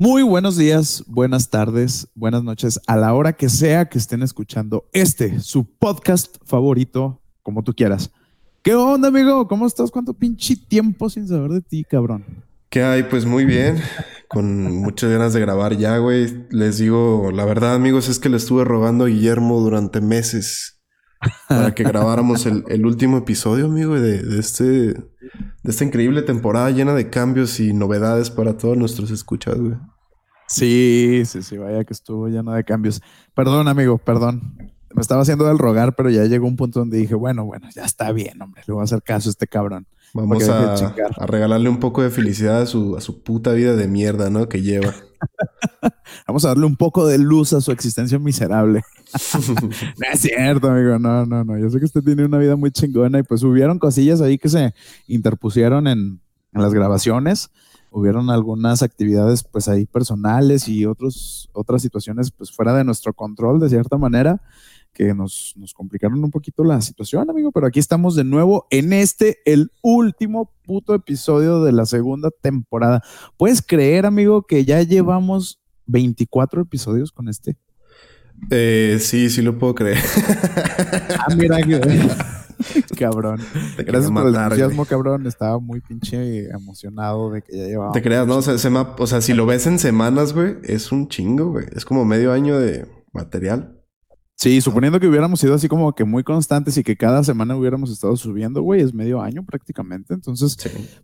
Muy buenos días, buenas tardes, buenas noches, a la hora que sea que estén escuchando este, su podcast favorito, como tú quieras. ¿Qué onda, amigo? ¿Cómo estás? ¿Cuánto pinche tiempo sin saber de ti, cabrón? ¿Qué hay? Pues muy bien, con muchas ganas de grabar ya, güey. Les digo, la verdad, amigos, es que le estuve rogando a Guillermo durante meses para que grabáramos el, último episodio, amigo, de, este, esta increíble temporada llena de cambios y novedades para todos nuestros escuchas. Sí, sí, sí, vaya que estuvo lleno de cambios. Perdón, amigo, perdón. Me estaba haciendo del rogar, pero ya llegó un punto donde dije, bueno, bueno, ya está bien, hombre, le voy a hacer caso a este cabrón. Vamos a, a, regalarle un poco de felicidad a su, a su puta vida de mierda, ¿no? Que lleva. Vamos a darle un poco de luz a su existencia miserable. no es cierto, amigo. No, no, no. Yo sé que usted tiene una vida muy chingona y pues hubieron cosillas ahí que se interpusieron en, en las grabaciones. Hubieron algunas actividades pues ahí personales y otros, otras situaciones pues fuera de nuestro control de cierta manera que nos, nos complicaron un poquito la situación, amigo, pero aquí estamos de nuevo en este, el último puto episodio de la segunda temporada. ¿Puedes creer, amigo, que ya llevamos 24 episodios con este? Eh, sí, sí lo puedo creer. ah, mira, cabrón. Gracias por el entusiasmo, cabrón. Estaba muy pinche emocionado de que ya llevaba. Te creas, ¿no? O sea, o sea, si lo ves en semanas, güey, es un chingo, güey. Es como medio año de material. Sí, suponiendo que hubiéramos sido así como que muy constantes y que cada semana hubiéramos estado subiendo, güey, es medio año prácticamente. Entonces,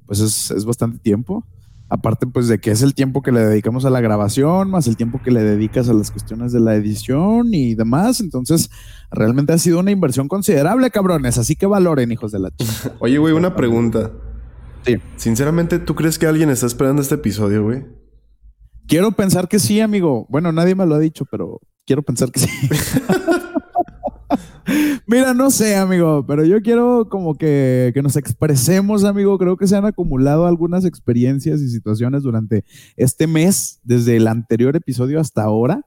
pues es, es, bastante tiempo. Aparte, pues de que es el tiempo que le dedicamos a la grabación, más el tiempo que le dedicas a las cuestiones de la edición y demás. Entonces, realmente ha sido una inversión considerable, cabrones. Así que valoren, hijos de la chica. Oye, güey, una pregunta. Sí. Sinceramente, ¿tú crees que alguien está esperando este episodio, güey? Quiero pensar que sí, amigo. Bueno, nadie me lo ha dicho, pero quiero pensar que sí. Mira, no sé, amigo, pero yo quiero como que, nos expresemos, amigo. Creo que se han acumulado algunas experiencias y situaciones durante este mes, desde el anterior episodio hasta ahora.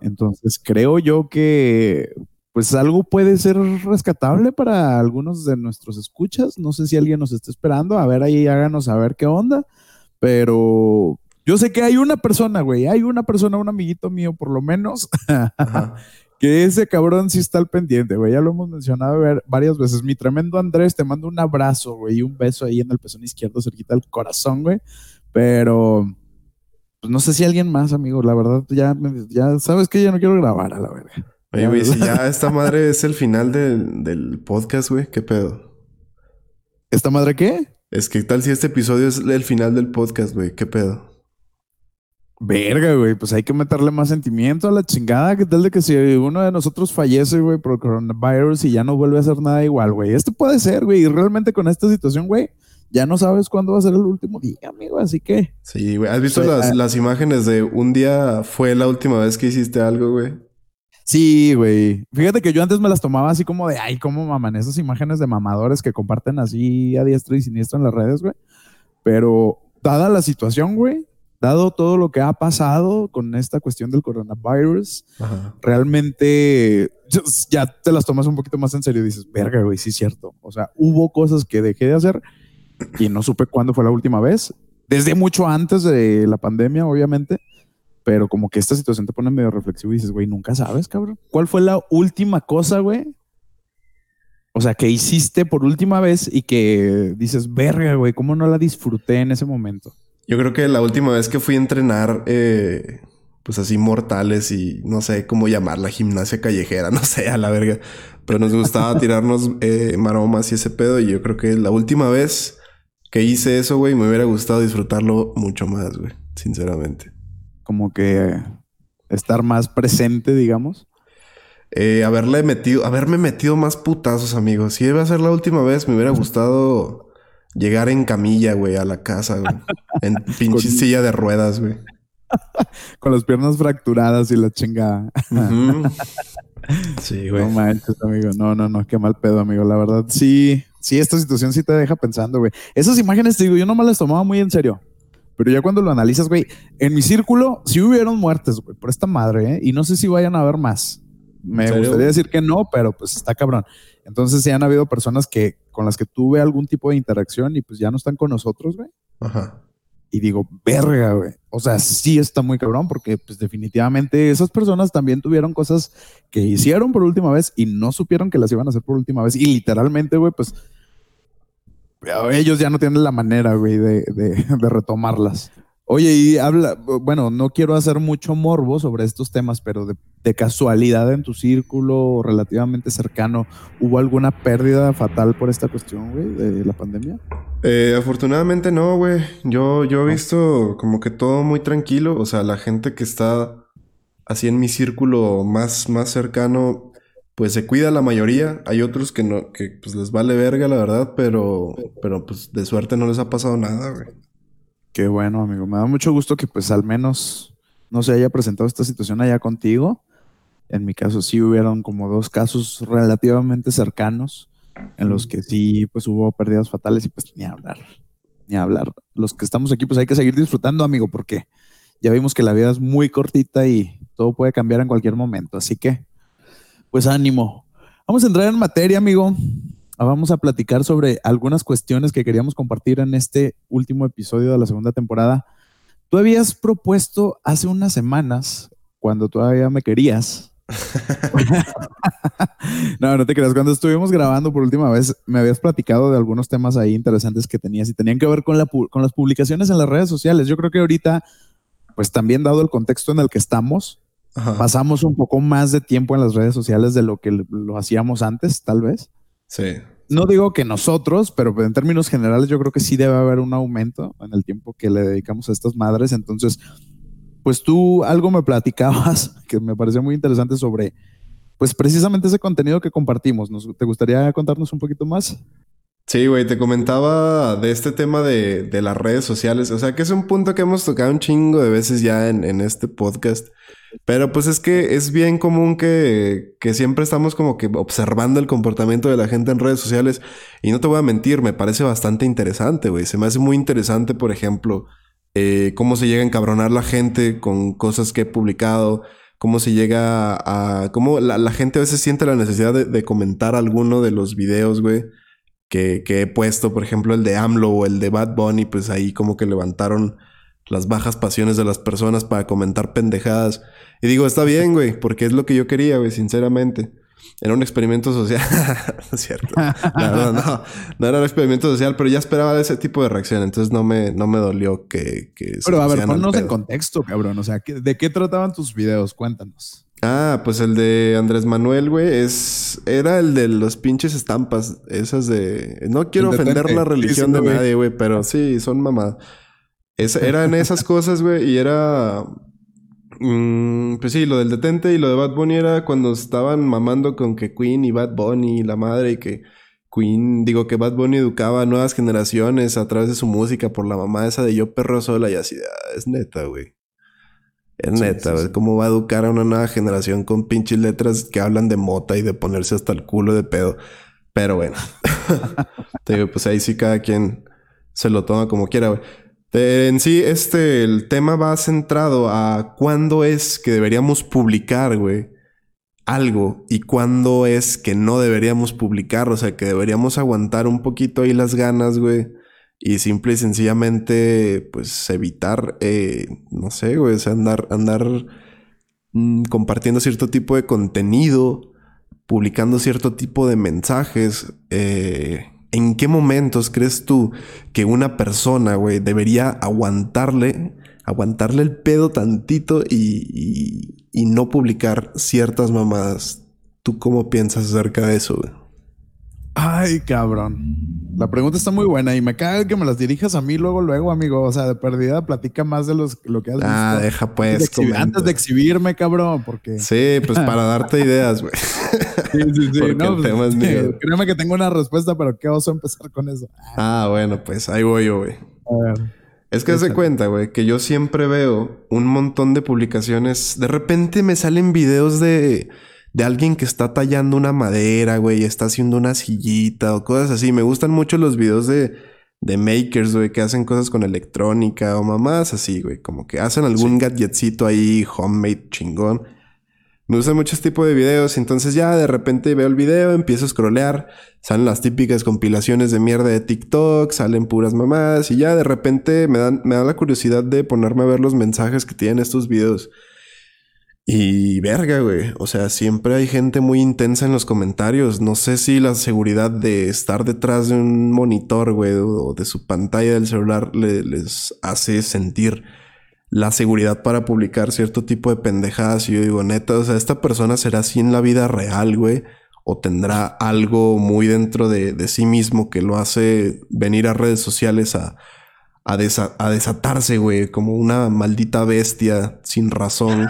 Entonces, creo yo que pues algo puede ser rescatable para algunos de nuestros escuchas. No sé si alguien nos está esperando. A ver, ahí háganos saber qué onda. Pero yo sé que hay una persona, güey, hay una persona, un amiguito mío por lo menos, que ese cabrón sí está al pendiente, güey. Ya lo hemos mencionado varias veces. Mi tremendo Andrés, te mando un abrazo, güey, y un beso ahí en el pezón izquierdo, cerquita del corazón, güey. Pero, pues no sé si alguien más, amigo. La verdad, ya, ya sabes que ya no quiero grabar a la verga. Oye, güey, si ya esta madre es el final del, del podcast, güey, ¿qué pedo? ¿Esta madre qué? Es que tal si este episodio es el final del podcast, güey, ¿qué pedo? Verga, güey, pues hay que meterle más sentimiento a la chingada. ¿Qué tal de que si uno de nosotros fallece, güey, por coronavirus y ya no vuelve a hacer nada igual, güey? Esto puede ser, güey. Y realmente con esta situación, güey, ya no sabes cuándo va a ser el último día, amigo. Así que. Sí, güey. ¿Has visto las, ah, las, imágenes de un día fue la última vez que hiciste algo, güey? Sí, güey. Fíjate que yo antes me las tomaba así como de, ay, cómo maman esas imágenes de mamadores que comparten así a diestra y siniestro en las redes, güey. Pero dada la situación, güey, dado todo lo que ha pasado con esta cuestión del coronavirus, realmente ya te las tomas un poquito más en serio y dices, verga, güey, sí es cierto. O sea, hubo cosas que dejé de hacer y no supe cuándo fue la última vez. Desde mucho antes de la pandemia, obviamente. Pero como que esta situación te pone medio reflexivo y dices, güey, nunca sabes, cabrón. ¿Cuál fue la última cosa, güey? O sea, que hiciste por última vez y que dices, verga, güey, ¿cómo no la disfruté en ese momento? Yo creo que la última vez que fui a entrenar, eh, pues así mortales y no sé cómo llamarla, gimnasia callejera, no sé, a la verga. Pero nos gustaba tirarnos eh, maromas y ese pedo. Y yo creo que la última vez que hice eso, güey, me hubiera gustado disfrutarlo mucho más, güey, sinceramente. Como que estar más presente, digamos. Eh, haberle metido, haberme metido más putazos, amigos. Si iba a ser la última vez, me hubiera gustado Llegar en camilla, güey, a la casa, güey. En pinche silla de ruedas, güey. Con las piernas fracturadas y la chingada. sí, güey. No manches, amigo. No, no, no, qué mal pedo, amigo. La verdad, sí, sí, esta situación sí te deja pensando, güey. Esas imágenes, te digo, yo no me las tomaba muy en serio. Pero ya cuando lo analizas, güey, en mi círculo sí hubieron muertes, güey, por esta madre, ¿eh? Y no sé si vayan a haber más. Me gustaría decir que no, pero pues está cabrón. Entonces, sí han habido personas que con las que tuve algún tipo de interacción y pues ya no están con nosotros, güey. Ajá. y digo, verga, güey. O sea, sí está muy cabrón porque pues definitivamente esas personas también tuvieron cosas que hicieron por última vez y no supieron que las iban a hacer por última vez. Y literalmente, güey, pues ellos ya no tienen la manera, güey, de, de retomarlas. Oye, y habla, bueno, no quiero hacer mucho morbo sobre estos temas, pero de, casualidad en tu círculo relativamente cercano, ¿hubo alguna pérdida fatal por esta cuestión, güey, de la pandemia? Eh, afortunadamente no, güey. Yo, yo he visto como que todo muy tranquilo. O sea, la gente que está así en mi círculo más, más cercano, pues se cuida la mayoría. Hay otros que no, que pues les vale verga, la verdad, pero, pero pues de suerte no les ha pasado nada, güey. Qué bueno, amigo. Me da mucho gusto que pues al menos no se haya presentado esta situación allá contigo. En mi caso sí hubieron como dos casos relativamente cercanos en los que sí pues hubo pérdidas fatales y pues ni hablar, ni hablar. Los que estamos aquí pues hay que seguir disfrutando, amigo, porque ya vimos que la vida es muy cortita y todo puede cambiar en cualquier momento. Así que pues ánimo. Vamos a entrar en materia, amigo. Ah, vamos a platicar sobre algunas cuestiones que queríamos compartir en este último episodio de la segunda temporada. Tú habías propuesto hace unas semanas, cuando todavía me querías. no, no te creas. Cuando estuvimos grabando por última vez, me habías platicado de algunos temas ahí interesantes que tenías y tenían que ver con, la, con las publicaciones en las redes sociales. Yo creo que ahorita, pues también dado el contexto en el que estamos, pasamos un poco más de tiempo en las redes sociales de lo que lo hacíamos antes, tal vez. Sí. No digo que nosotros, pero en términos generales yo creo que sí debe haber un aumento en el tiempo que le dedicamos a estas madres. Entonces, pues tú algo me platicabas que me pareció muy interesante sobre, pues precisamente ese contenido que compartimos. ¿Te gustaría contarnos un poquito más? Sí, güey, te comentaba de este tema de, las redes sociales. O sea, que es un punto que hemos tocado un chingo de veces ya en, en este podcast. Pero pues es que es bien común que, que, siempre estamos como que observando el comportamiento de la gente en redes sociales. Y no te voy a mentir, me parece bastante interesante, güey. Se me hace muy interesante, por ejemplo, eh, cómo se llega a encabronar la gente con cosas que he publicado. Cómo se llega a... cómo la, gente a veces siente la necesidad de, de comentar alguno de los videos, güey. Que, que he puesto, por ejemplo, el de AMLO o el de Bad Bunny, pues ahí como que levantaron las bajas pasiones de las personas para comentar pendejadas. Y digo, está bien, güey, porque es lo que yo quería, güey, sinceramente. Era un experimento social. es cierto. No, no, no, era un experimento social, pero ya esperaba ese tipo de reacción. Entonces no me, no me dolió que. que pero a ver, ponnos en contexto, cabrón. O sea, ¿de qué trataban tus videos? Cuéntanos. Ah, pues el de Andrés Manuel, güey, es. Era el de los pinches estampas. Esas de. No quiero ofender la religión de nadie, güey, pero sí, son mamadas eran esas cosas, güey, y era... Mm, pues sí, lo del detente y lo de Bad Bunny era cuando estaban mamando con que Queen y Bad Bunny y la madre y que Queen, digo que Bad Bunny educaba a nuevas generaciones a través de su música por la mamá esa de yo perro sola y así, ah, es neta, güey. Es neta, güey. ¿Cómo va a educar a una nueva generación con pinches letras que hablan de mota y de ponerse hasta el culo de pedo? Pero bueno. Te digo, pues ahí sí cada quien se lo toma como quiera, güey. Eh, en sí, este, el tema va centrado a cuándo es que deberíamos publicar, güey, algo y cuándo es que no deberíamos publicar, o sea, que deberíamos aguantar un poquito ahí las ganas, güey, y simple y sencillamente, pues, evitar, eh, no sé, güey, o andar, andar mm, compartiendo cierto tipo de contenido, publicando cierto tipo de mensajes, eh, ¿En qué momentos crees tú que una persona, güey, debería aguantarle, aguantarle el pedo tantito y, y, no publicar ciertas mamadas? ¿Tú cómo piensas acerca de eso, güey? Ay, cabrón. La pregunta está muy buena y me caga que me las dirijas a mí luego, luego, amigo. O sea, de perdida, platica más de los, lo que has ah, deja pues. Antes de, exhibirme, cabrón, porque. Sí, pues para darte ideas, güey. Sí, sí, sí. no, pues, Créeme que tengo una respuesta, pero qué oso empezar con eso. Ah, bueno, pues ahí voy yo, güey. A ver. Es que se cuenta, güey, que yo siempre veo un montón de publicaciones. De repente me salen videos de de alguien que está tallando una madera, güey, está haciendo una sillita o cosas así. Me gustan mucho los videos de, de makers, güey, que hacen cosas con electrónica o mamás así, güey, como que hacen algún gadgetcito ahí, homemade chingón. Me gusta mucho este tipo de videos. Entonces ya de repente veo el video, empiezo a scrollear. Salen las típicas compilaciones de mierda de TikTok, salen puras mamadas. Y ya de repente me, dan, me da la curiosidad de ponerme a ver los mensajes que tienen estos videos. Y verga, güey. O sea, siempre hay gente muy intensa en los comentarios. No sé si la seguridad de estar detrás de un monitor, güey, o de su pantalla del celular les hace sentir la seguridad para publicar cierto tipo de pendejadas. Y yo digo, neta, o sea, esta persona será así en la vida real, güey. O tendrá algo muy dentro de, de sí mismo que lo hace venir a redes sociales a, a, desatarse, güey, como una maldita bestia sin razón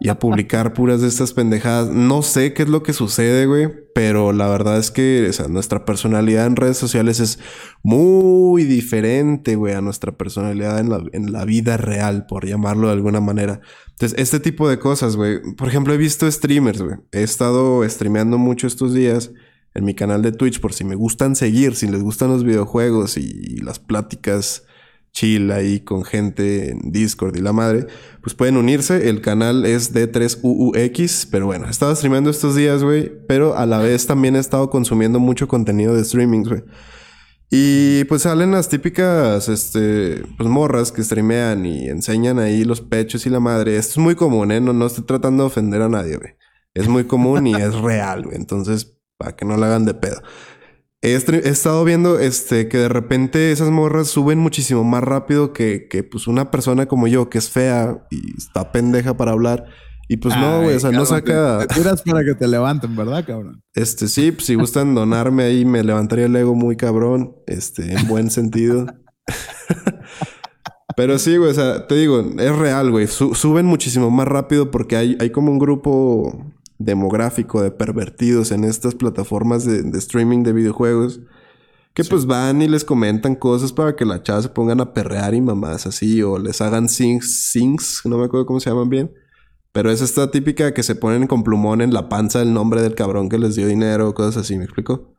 y a publicar puras de estas pendejadas. No sé qué es lo que sucede, güey, pero la verdad es que nuestra personalidad en redes sociales es muy diferente, güey, a nuestra personalidad en la, en la vida real, por llamarlo de alguna manera. Entonces, este tipo de cosas, güey. Por ejemplo, he visto streamers, güey. He estado streameando mucho estos días en mi canal de Twitch por si me gustan seguir, si les gustan los videojuegos y las pláticas chill ahí con gente en Discord y la madre, pues pueden unirse. El canal es D3UUX, pero bueno, he estado streamando estos días, güey, pero a la vez también he estado consumiendo mucho contenido de streaming, güey. Y pues salen las típicas, este, pues morras que streamean y enseñan ahí los pechos y la madre. Esto es muy común, ¿eh? No, no estoy tratando de ofender a nadie, güey. Es muy común y es real, güey. Entonces, para que no la hagan de pedo. He, estado viendo este, que de repente esas morras suben muchísimo más rápido que, que pues una persona como yo, que es fea y está pendeja para hablar. Y pues no, güey, o sea, no saca. Te, tiras para que te levanten, ¿verdad, cabrón? Este, sí, pues si gustan donarme ahí, me levantaría el ego muy cabrón. Este, en buen sentido. Pero sí, güey, o sea, te digo, es real, güey. suben muchísimo más rápido porque hay, hay como un grupo demográfico de pervertidos en estas plataformas de, streaming de videojuegos. Que pues van y les comentan cosas para que la chava se pongan a perrear y mamás así. O les hagan sings, sings, no me acuerdo cómo se llaman bien. Pero es esta típica que se ponen con plumón en la panza el nombre del cabrón que les dio dinero, cosas así, ¿me explico?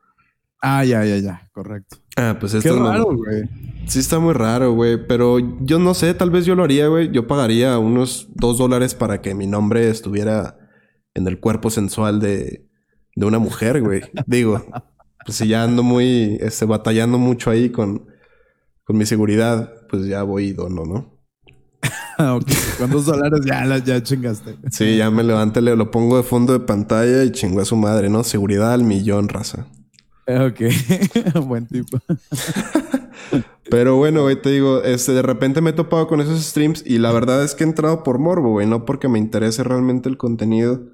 Ah, ya, ya, ya, correcto. Ah, pues esto Qué raro, güey. Sí, está muy raro, güey. Pero yo no sé, tal vez yo lo haría, güey. Yo pagaría unos dos dólares para que mi nombre estuviera en el cuerpo sensual de, de una mujer, güey. Digo, pues si ya ando muy, este, batallando mucho ahí con, con mi seguridad, pues ya voy y dono, ¿no? ok, con dos dólares ya, ya chingaste. Sí, ya me levanté, le lo pongo de fondo de pantalla y chingo a su madre, ¿no? Seguridad al millón, raza. Ok, buen tipo. Pero bueno, güey, te digo, este, de repente me he topado con esos streams y la verdad es que he entrado por morbo, güey, no porque me interese realmente el contenido.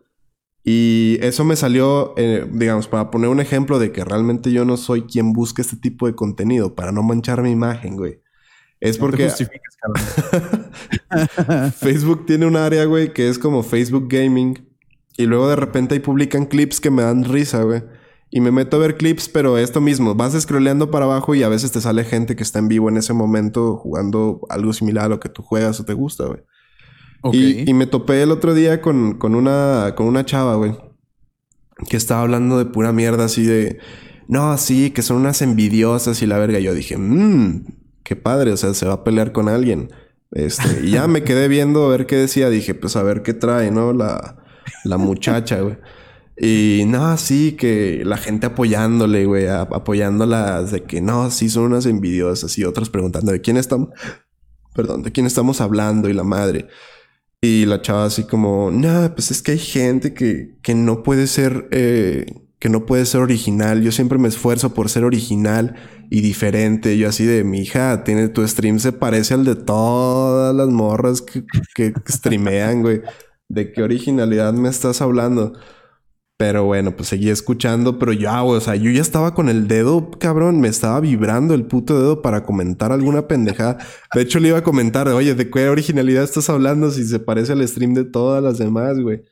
Y eso me salió, eh, digamos, para poner un ejemplo de que realmente yo no soy quien busca este tipo de contenido, para no manchar mi imagen, güey. Es porque Facebook tiene un área, güey, que es como Facebook Gaming. Y luego de repente ahí publican clips que me dan risa, güey. Y me meto a ver clips, pero esto mismo, vas scrolleando para abajo y a veces te sale gente que está en vivo en ese momento jugando algo similar a lo que tú juegas o te gusta, güey. Y, me topé el otro día con, con, una, con una chava, güey. Que estaba hablando de pura mierda así de... No, sí, que son unas envidiosas y la verga. Yo dije, mmm, qué padre. O sea, se va a pelear con alguien. Este, y ya me quedé viendo a ver qué decía. Dije, pues a ver qué trae, ¿no? La, la muchacha, güey. Y no, sí, que la gente apoyándole, güey, apoyándola de que no, sí son unas envidiosas y otras preguntando de quién estamos, perdón, de quién estamos hablando y la madre. Y la chava así como, no, pues es que hay gente que, que no puede ser, eh, que no puede ser original. Yo siempre me esfuerzo por ser original y diferente. Yo así de, mi hija, tiene, tu stream se parece al de todas las morras que, que streamean, güey. ¿De qué originalidad me estás hablando? Pero bueno, pues seguí escuchando, pero ya, güey, o sea, yo ya estaba con el dedo, cabrón, me estaba vibrando el puto dedo para comentar alguna pendejada. De hecho, le iba a comentar, oye, ¿de qué originalidad estás hablando si se parece al stream de todas las demás, güey?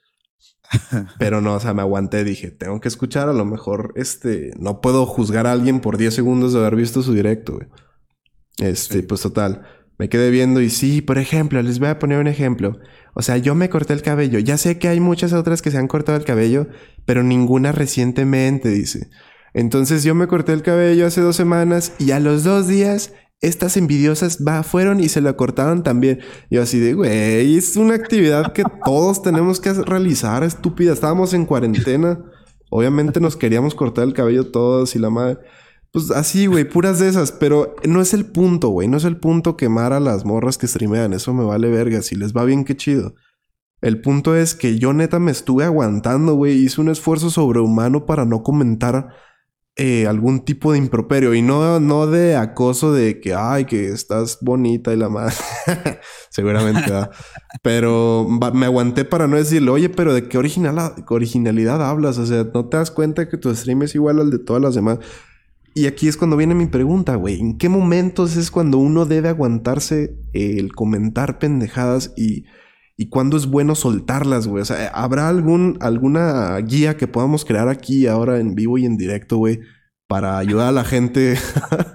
Pero no, o sea, me aguanté, dije, tengo que escuchar, a lo mejor, este, no puedo juzgar a alguien por 10 segundos de haber visto su directo, güey. Este, pues total, me quedé viendo y sí, por ejemplo, les voy a poner un ejemplo. O sea, yo me corté el cabello. Ya sé que hay muchas otras que se han cortado el cabello, pero ninguna recientemente, dice. Entonces yo me corté el cabello hace dos semanas y a los dos días estas envidiosas fueron y se la cortaron también. Yo así de, güey, es una actividad que todos tenemos que realizar, estúpida. Estábamos en cuarentena. Obviamente nos queríamos cortar el cabello todos y la madre. Pues así, güey, puras de esas. Pero no es el punto, güey. No es el punto quemar a las morras que streamean. Eso me vale verga. Si les va bien, qué chido. El punto es que yo neta me estuve aguantando, güey. Hice un esfuerzo sobrehumano para no comentar eh, algún tipo de improperio y no, no de acoso de que, ay, que estás bonita y la madre. Seguramente, ¿verdad? Pero me aguanté para no decirle, oye, pero ¿de qué originalidad hablas? O sea, ¿no te das cuenta que tu stream es igual al de todas las demás? Y aquí es cuando viene mi pregunta, güey. ¿En qué momentos es cuando uno debe aguantarse el comentar pendejadas y y cuándo es bueno soltarlas, güey. O sea, ¿habrá algún, alguna guía que podamos crear aquí ahora en vivo y en directo, güey? Para ayudar a la gente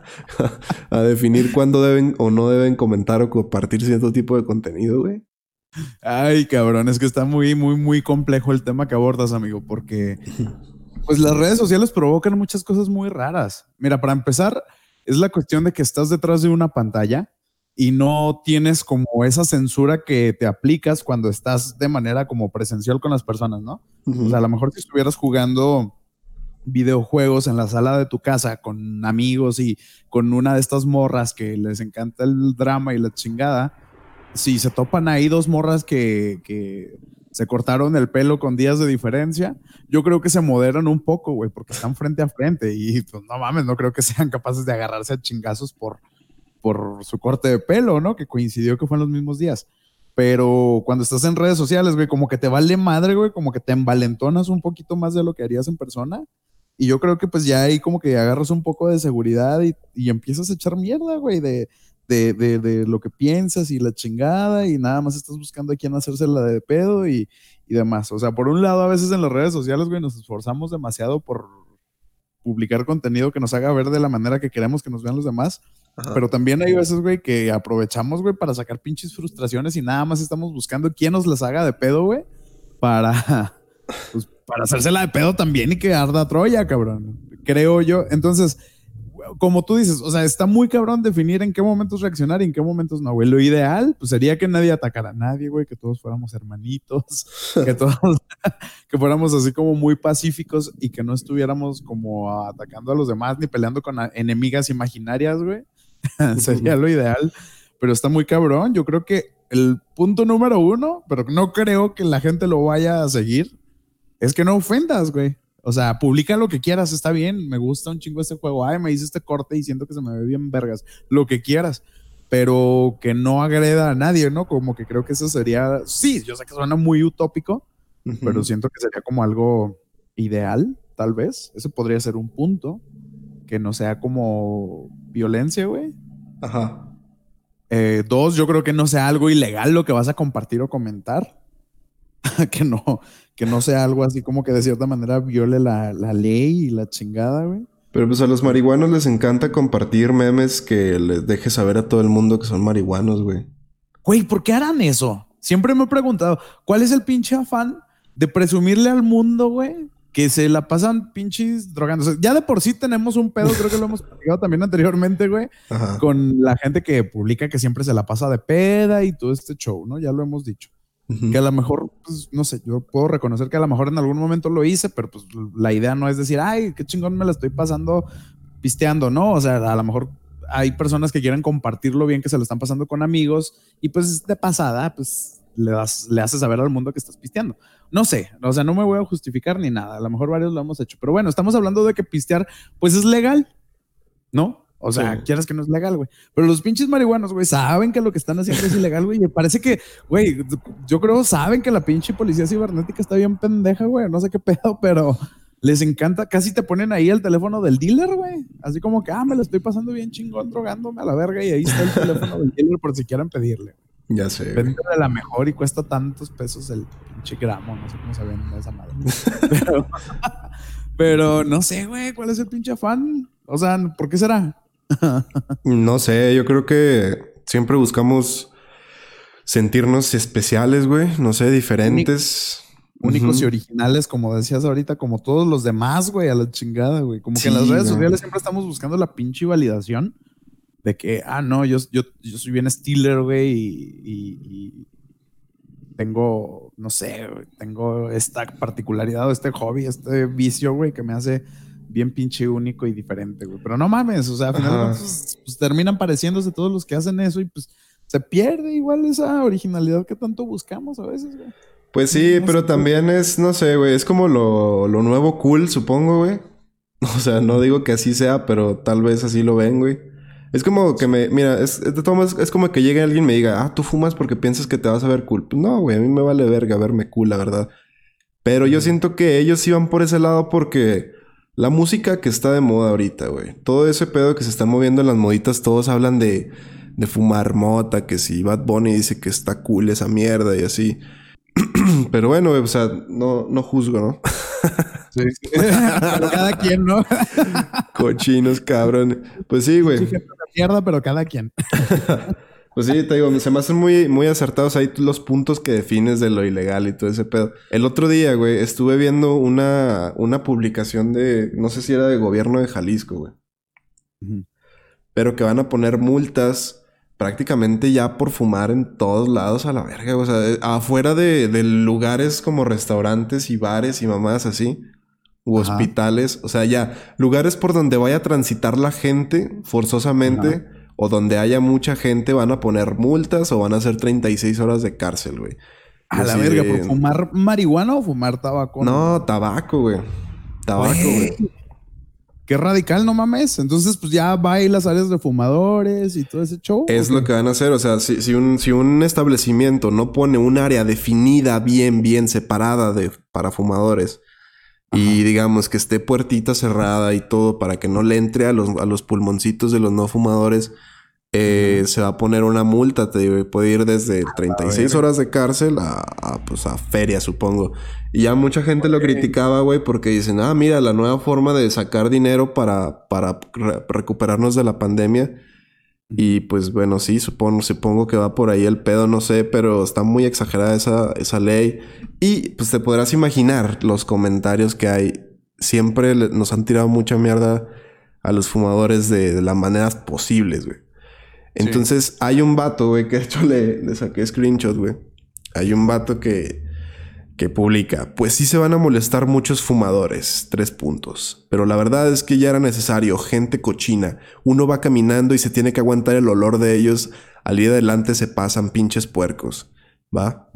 a definir cuándo deben o no deben comentar o compartir cierto tipo de contenido, güey. Ay, cabrón, es que está muy, muy, muy complejo el tema que abordas, amigo, porque pues las redes sociales provocan muchas cosas muy raras. Mira, para empezar, es la cuestión de que estás detrás de una pantalla y no tienes como esa censura que te aplicas cuando estás de manera como presencial con las personas, ¿no? O sea, a lo mejor si estuvieras jugando videojuegos en la sala de tu casa con amigos y con una de estas morras que les encanta el drama y la chingada, si se topan ahí dos morras que, que se cortaron el pelo con días de diferencia, yo creo que se moderan un poco, güey, porque están frente a frente y pues no mames, no creo que sean capaces de agarrarse a chingazos por por su corte de pelo, ¿no? Que coincidió que fue en los mismos días. Pero cuando estás en redes sociales, güey, como que te vale madre, güey, como que te envalentonas un poquito más de lo que harías en persona. Y yo creo que pues ya ahí como que agarras un poco de seguridad y, y empiezas a echar mierda, güey, de, de, de, de, lo que piensas y la chingada y nada más estás buscando a quién hacerse la de pedo y, y demás. O sea, por un lado, a veces en las redes sociales, güey, nos esforzamos demasiado por publicar contenido que nos haga ver de la manera que queremos que nos vean los demás pero también hay veces, güey, que aprovechamos, güey, para sacar pinches frustraciones y nada más estamos buscando quién nos las haga de pedo, güey, para, pues, para hacérsela de pedo también y que arda Troya, cabrón. Creo yo. Entonces, como tú dices, o sea, está muy cabrón definir en qué momentos reaccionar y en qué momentos no, güey. Lo ideal, pues sería que nadie atacara a nadie, güey, que todos fuéramos hermanitos, que todos, que fuéramos así como muy pacíficos y que no estuviéramos como atacando a los demás ni peleando con enemigas imaginarias, güey. Sería lo ideal, pero está muy cabrón. Yo creo que el punto número uno, pero no creo que la gente lo vaya a seguir, es que no ofendas, güey. O sea, publica lo que quieras, está bien, me gusta un chingo este juego, ay, me hice este corte y siento que se me ve bien vergas, lo que quieras, pero que no agreda a nadie, ¿no? Como que creo que eso sería, sí, yo sé que suena muy utópico, pero siento que sería como algo ideal, tal vez, ese podría ser un punto, que no sea como violencia, güey. Ajá. Eh, dos, yo creo que no sea algo ilegal lo que vas a compartir o comentar. que no, que no sea algo así como que de cierta manera viole la, ley y la chingada, güey. Pero pues a los marihuanos les encanta compartir memes que les deje saber a todo el mundo que son marihuanos, güey. Güey, ¿por qué harán eso? Siempre me he preguntado, ¿cuál es el pinche afán de presumirle al mundo, güey, que se la pasan pinches drogándose. Ya de por sí tenemos un pedo, creo que lo hemos platicado también anteriormente, güey, con la gente que publica que siempre se la pasa de peda y todo este show, ¿no? Ya lo hemos dicho. Que a lo mejor, pues, no sé, yo puedo reconocer que a lo mejor en algún momento lo hice, pero pues la idea no es decir, ay, qué chingón me la estoy pasando pisteando, ¿no? O sea, a lo mejor hay personas que quieren compartirlo bien, que se lo están pasando con amigos y pues de pasada, pues le, das, le haces saber al mundo que estás pisteando. No sé, o sea, no me voy a justificar ni nada. A lo mejor varios lo hemos hecho. Pero bueno, estamos hablando de que pistear, pues es legal, ¿no? O sea, quieras que no es legal, güey. Pero los pinches marihuanos, güey, saben que lo que están haciendo es ilegal, güey. Y parece que, güey, yo creo saben que la pinche policía cibernética está bien pendeja, güey. No sé qué pedo, pero les encanta. Casi te ponen ahí el teléfono del dealer, güey. Así como que, ah, me lo estoy pasando bien chingón drogándome a la verga. Y ahí está el teléfono del dealer por si quieren pedirle. Ya sé. Vende de la mejor y cuesta tantos pesos el pinche gramo. No sé cómo se vende esa madre. pero, no sé, güey, ¿cuál es el pinche afán? O sea, ¿por qué será? No sé, yo creo que siempre buscamos sentirnos especiales, güey. No sé, diferentes. Únicos y originales, como decías ahorita, como todos los demás, güey, a la chingada, güey. Como que en las redes sociales siempre estamos buscando la pinche validación de que, ah, no, yo, yo, yo soy bien Steeler, güey, y, tengo, no sé, tengo esta particularidad o este hobby, este vicio, güey, que me hace bien pinche único y diferente, güey. Pero no mames, o sea, al final pues, terminan pareciéndose todos los que hacen eso y pues se pierde igual esa originalidad que tanto buscamos a veces, güey. Pues sí, pero también es, no sé, güey, es como lo, lo nuevo cool, supongo, güey. O sea, no digo que así sea, pero tal vez así lo ven, güey. Es como que me, mira, es, es como que llegue alguien y me diga, ah, tú fumas porque piensas que te vas a ver cool. Pues no, güey, a mí me vale verga verme cool, la verdad. Pero yo siento que ellos iban por ese lado porque la música que está de moda ahorita, güey. Todo ese pedo que se está moviendo en las moditas, todos hablan de, de fumar mota, que si Bad Bunny dice que está cool esa mierda y así. Pero bueno, o sea, no, no juzgo, ¿no? sí, pero cada quien, ¿no? Cochinos, cabrón. Pues sí, güey. Mierda, pero cada quien. Pues sí, te digo, se me hacen muy, muy acertados ahí los puntos que defines de lo ilegal y todo ese pedo. El otro día, güey, estuve viendo una, una publicación de, no sé si era de gobierno de Jalisco, güey. Pero que van a poner multas prácticamente ya por fumar en todos lados a la verga. O sea, afuera de, lugares como restaurantes y bares y mamás así. U hospitales. O sea, ya lugares por donde vaya a transitar la gente forzosamente. O donde haya mucha gente van a poner multas o van a hacer 36 horas de cárcel, güey. A la verga, ¿por fumar marihuana o fumar tabaco? No, tabaco, güey. Tabaco, güey. Qué radical, no mames. Entonces, pues ya va ahí las áreas de fumadores y todo ese show. Es lo que van a hacer. O sea, si, un, si un establecimiento no pone un área definida, bien, bien separada de, para fumadores, y digamos que esté puertita cerrada y todo para que no le entre a los, a los pulmoncitos de los no fumadores, eh, se va a poner una multa, te puede ir desde 36 horas de cárcel a, pues a feria, supongo. Y ya mucha gente lo criticaba, güey, porque dicen, ah, mira, la nueva forma de sacar dinero para, para recuperarnos de la pandemia. Y pues bueno, sí, supongo, supongo que va por ahí el pedo, no sé, pero está muy exagerada esa, esa ley. Y pues te podrás imaginar los comentarios que hay. Siempre nos han tirado mucha mierda a los fumadores de, de las maneras posibles, güey. Entonces hay un vato, güey, que de hecho le, le saqué screenshot, güey. Hay un vato que, que publica, pues sí se van a molestar muchos fumadores, tres puntos. Pero la verdad es que ya era necesario, gente cochina. Uno va caminando y se tiene que aguantar el olor de ellos. Al día adelante se pasan pinches puercos. ¿Va?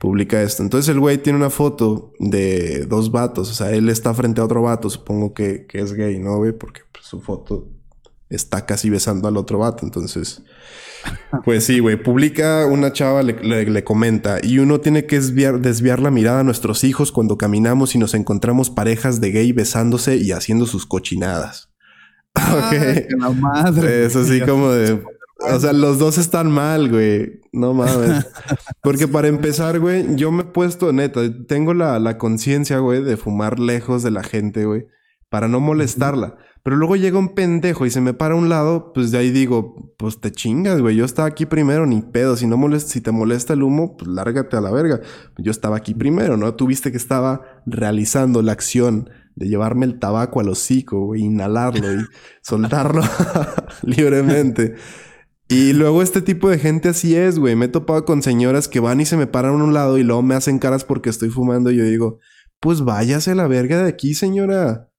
Publica esto. Entonces el güey tiene una foto de dos vatos. O sea, él está frente a otro vato. Supongo que, que es gay, ¿no, güey? Porque pues, su foto está casi besando al otro vato. Entonces, pues sí, güey, publica una chava, le, comenta, y uno tiene que desviar, desviar la mirada a nuestros hijos cuando caminamos y nos encontramos parejas de gay besándose y haciendo sus cochinadas. ok. La madre. Es así como de... O sea, los dos están mal, güey. No mames. Porque para empezar, güey, yo me he puesto, neta, tengo la, la conciencia, güey, de fumar lejos de la gente, güey, para no molestarla. Pero luego llega un pendejo y se me para a un lado, pues de ahí digo, pues te chingas, güey. Yo estaba aquí primero, ni pedo. Si no molesta, si te molesta el humo, pues lárgate a la verga. Yo estaba aquí primero, ¿no? Tuviste que estaba realizando la acción de llevarme el tabaco al hocico, güey, inhalarlo y soltarlo libremente. Y luego este tipo de gente así es, güey. Me he topado con señoras que van y se me paran a un lado y luego me hacen caras porque estoy fumando y yo digo, pues váyase a la verga de aquí, señora.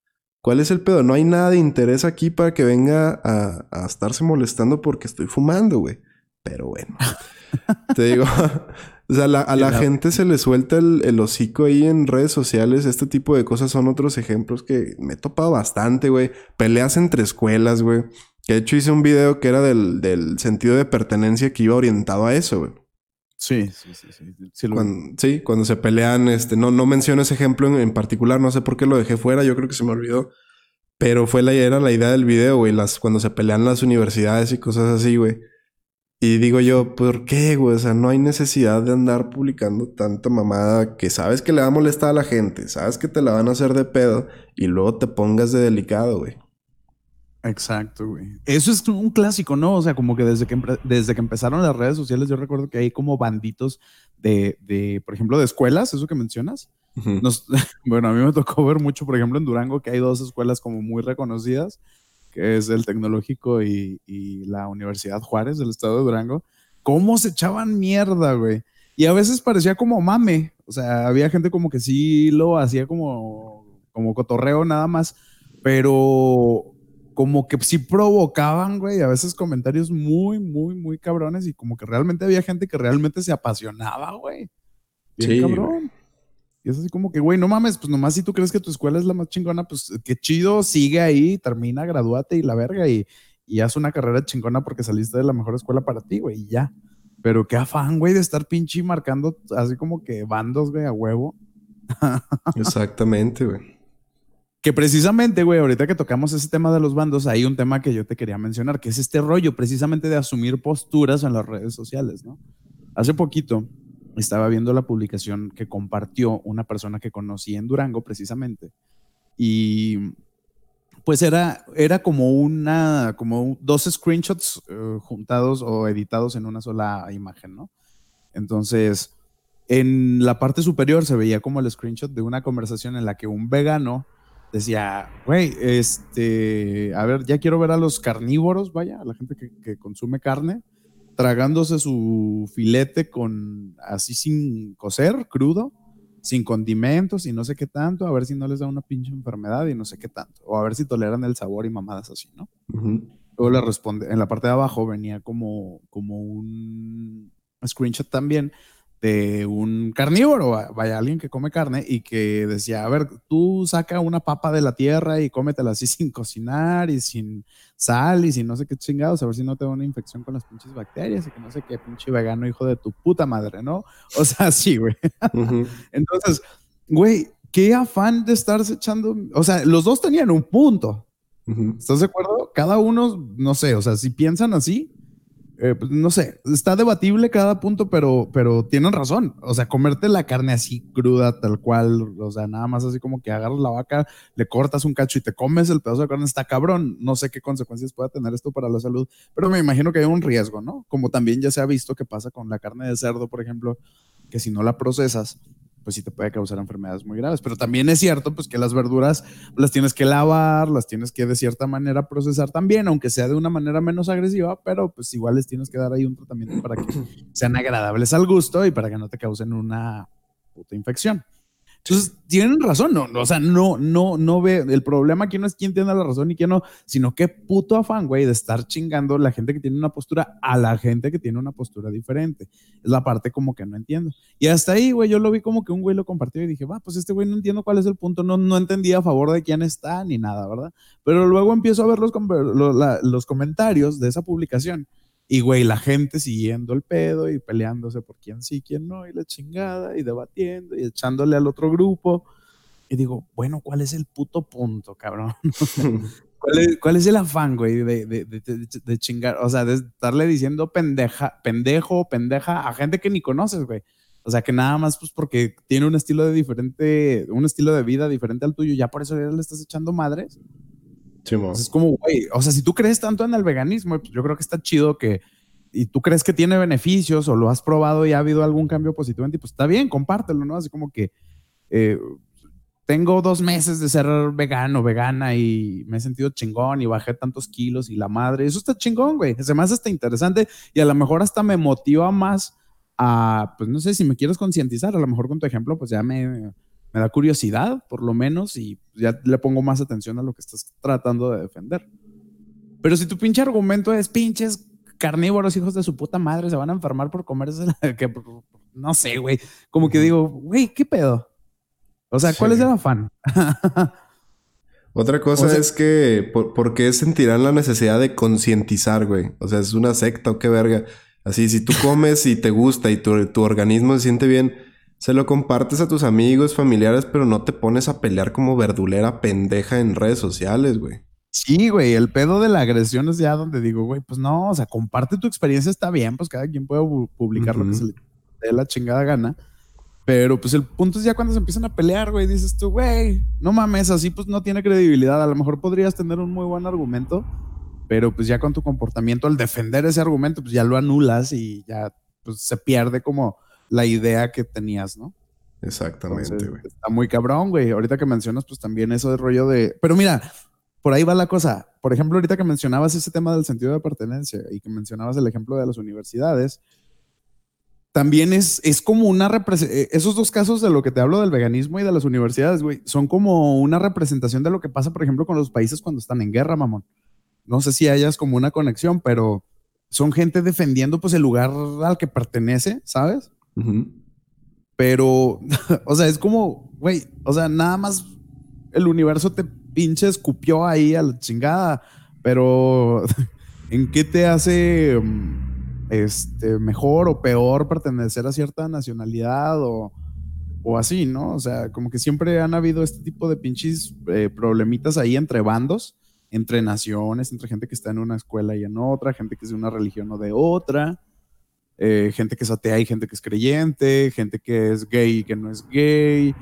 ¿Cuál es el pedo? No hay nada de interés aquí para que venga a, estarse molestando porque estoy fumando, güey. Pero bueno, te digo, o sea, a la gente se le suelta el, hocico ahí en redes sociales. Este tipo de cosas son otros ejemplos que me he topado bastante, güey. Peleas entre escuelas, güey. Que de hecho hice un video que era del, del sentido de pertenencia que iba orientado a eso, güey. Sí, sí, sí, sí. Sí, cuando, se pelean, este, no, no menciono ese ejemplo en, particular, no sé por qué lo dejé fuera, yo creo que se me olvidó. Pero fue la, era la idea del video, güey, las, cuando se pelean las universidades y cosas así, güey. Y digo yo, ¿por qué, güey? O sea, no hay necesidad de andar publicando tanta mamada que sabes que le va a molestar a la gente, sabes que te la van a hacer de pedo y luego te pongas de delicado, güey. Exacto, güey. Eso es un clásico, ¿no? O sea, como que desde que, desde que empezaron las redes sociales, yo recuerdo que hay como banditos de, de por ejemplo, de escuelas, eso que mencionas. bueno, a mí me tocó ver mucho, por ejemplo, en Durango, que hay dos escuelas como muy reconocidas. que es el Tecnológico y, y la Universidad Juárez del estado de Durango, cómo se echaban mierda, güey. Y a veces parecía como mame, o sea, había gente como que sí lo hacía como, como cotorreo nada más, pero como que sí provocaban, güey, a veces comentarios muy, muy, muy cabrones y como que realmente había gente que realmente se apasionaba, güey. Bien Sí, cabrón. Y es así como que, güey, no mames, pues nomás si tú crees que tu escuela es la más chingona, pues qué chido, sigue ahí, termina, gradúate y la verga y, y haz una carrera chingona porque saliste de la mejor escuela para ti, güey, y ya. Pero qué afán, güey, de estar pinche marcando así como que bandos, güey, a huevo. Exactamente, güey. Que precisamente, güey, ahorita que tocamos ese tema de los bandos, hay un tema que yo te quería mencionar, que es este rollo precisamente de asumir posturas en las redes sociales, ¿no? Hace poquito estaba viendo la publicación que compartió una persona que conocí en Durango, precisamente, y pues era, era como una, como dos screenshots eh, juntados o editados en una sola imagen, ¿no? Entonces, en la parte superior se veía como el screenshot de una conversación en la que un vegano decía, güey, este, a ver, ya quiero ver a los carnívoros, vaya, a la gente que, que consume carne, tragándose su filete con así sin cocer, crudo, sin condimentos y no sé qué tanto, a ver si no les da una pinche enfermedad y no sé qué tanto, o a ver si toleran el sabor y mamadas así, ¿no? Luego le responde, en la parte de abajo venía como, como un screenshot también de un carnívoro, va- vaya, alguien que come carne y que decía, a ver, tú saca una papa de la tierra y cómetela así sin cocinar y sin sal y sin no sé qué chingados, a ver si no te da una infección con las pinches bacterias y que no sé qué pinche vegano hijo de tu puta madre, ¿no? O sea, sí, güey. Entonces, güey, qué afán de estarse echando, o sea, los dos tenían un punto. ¿Estás de acuerdo? Cada uno, no sé, o sea, si piensan así, eh, pues, no sé, está debatible cada punto, pero, pero tienen razón. O sea, comerte la carne así cruda, tal cual, o sea, nada más así como que agarras la vaca, le cortas un cacho y te comes el pedazo de carne, está cabrón. No sé qué consecuencias pueda tener esto para la salud, pero me imagino que hay un riesgo, ¿no? Como también ya se ha visto que pasa con la carne de cerdo, por ejemplo, que si no la procesas, pues sí te puede causar enfermedades muy graves. Pero también es cierto, pues que las verduras las tienes que lavar, las tienes que de cierta manera procesar también, aunque sea de una manera menos agresiva, pero pues igual les tienes que dar ahí un tratamiento para que sean agradables al gusto y para que no te causen una puta infección. Entonces, tienen razón, no, o sea, no, no, no ve, el problema aquí no es quién tiene la razón y quién no, sino qué puto afán, güey, de estar chingando la gente que tiene una postura a la gente que tiene una postura diferente. Es la parte como que no entiendo. Y hasta ahí, güey, yo lo vi como que un güey lo compartió y dije, va, pues este güey no entiendo cuál es el punto, no, no entendía a favor de quién está ni nada, ¿verdad? Pero luego empiezo a ver los, com- lo- la- los comentarios de esa publicación y, güey, la gente siguiendo el pedo y peleándose por quién sí, quién no, y la chingada, y debatiendo y echándole al otro grupo. Y digo, bueno, ¿cuál es el puto punto, cabrón? ¿Cuál es, cuál es el afán, güey, de, de, de, de- chingar? O sea, de estarle diciendo pendeja, pendejo pendeja a gente que ni conoces, güey. O sea, que nada más pues porque tiene un estilo de diferente, un estilo de vida diferente al tuyo, ya por eso ya le estás echando madres. Pues es como, güey, o sea, si tú crees tanto en el veganismo, pues yo creo que está chido que, y tú crees que tiene beneficios o lo has probado y ha habido algún cambio positivo en ti, pues está bien, compártelo, ¿no? Así como que eh, tengo dos meses de ser vegano, vegana y me he sentido chingón y bajé tantos kilos y la madre, eso está chingón, güey, se me hace hasta interesante y a lo mejor hasta me motiva más a, pues no sé, si me quieres concientizar, a lo mejor con tu ejemplo, pues ya me, me da curiosidad, por lo menos, y ya le pongo más atención a lo que estás tratando de defender. Pero si tu pinche argumento es pinches carnívoros, hijos de su puta madre, se van a enfermar por comerse, que, no sé, güey, como que digo, güey, ¿qué pedo? O sea, ¿cuál Sí. es el afán? Otra cosa O sea- es que, ¿por, por qué sentirán la necesidad de concientizar, güey? O sea, ¿es una secta o qué verga? Así, si tú comes y te gusta y tu, tu organismo se siente bien, se lo compartes a tus amigos, familiares, pero no te pones a pelear como verdulera pendeja en redes sociales, güey. Sí, güey, el pedo de la agresión es ya donde digo, güey, pues no, o sea, comparte tu experiencia, está bien, pues cada quien puede pu- publicar lo que se le dé la chingada gana. Pero pues el punto es ya cuando se empiezan a pelear, güey, dices tú, güey, no mames, así pues no tiene credibilidad. A lo mejor podrías tener un muy buen argumento, pero pues ya con tu comportamiento al defender ese argumento, pues ya lo anulas y ya pues se pierde como la idea que tenías, ¿no? Exactamente, güey. está muy cabrón, güey. Ahorita que mencionas, pues también eso de rollo de. Pero mira, por ahí va la cosa. Por ejemplo, ahorita que mencionabas ese tema del sentido de pertenencia y que mencionabas el ejemplo de las universidades, también es, es como una representación, esos dos casos de lo que te hablo del veganismo y de las universidades, güey, son como una representación de lo que pasa, por ejemplo, con los países cuando están en guerra, mamón. No sé si hayas como una conexión, pero son gente defendiendo pues el lugar al que pertenece, ¿sabes? Pero, o sea, es como, güey, o sea, nada más el universo te pinche escupió ahí a la chingada, pero ¿en qué te hace mm, este, mejor o peor pertenecer a cierta nacionalidad o, o así, ¿no? O sea, como que siempre han habido este tipo de pinches eh, problemitas ahí entre bandos, entre naciones, entre gente que está en una escuela y en otra, gente que es de una religión o de otra. Eh, gente que es atea y gente que es creyente, gente que es gay y que no es gay,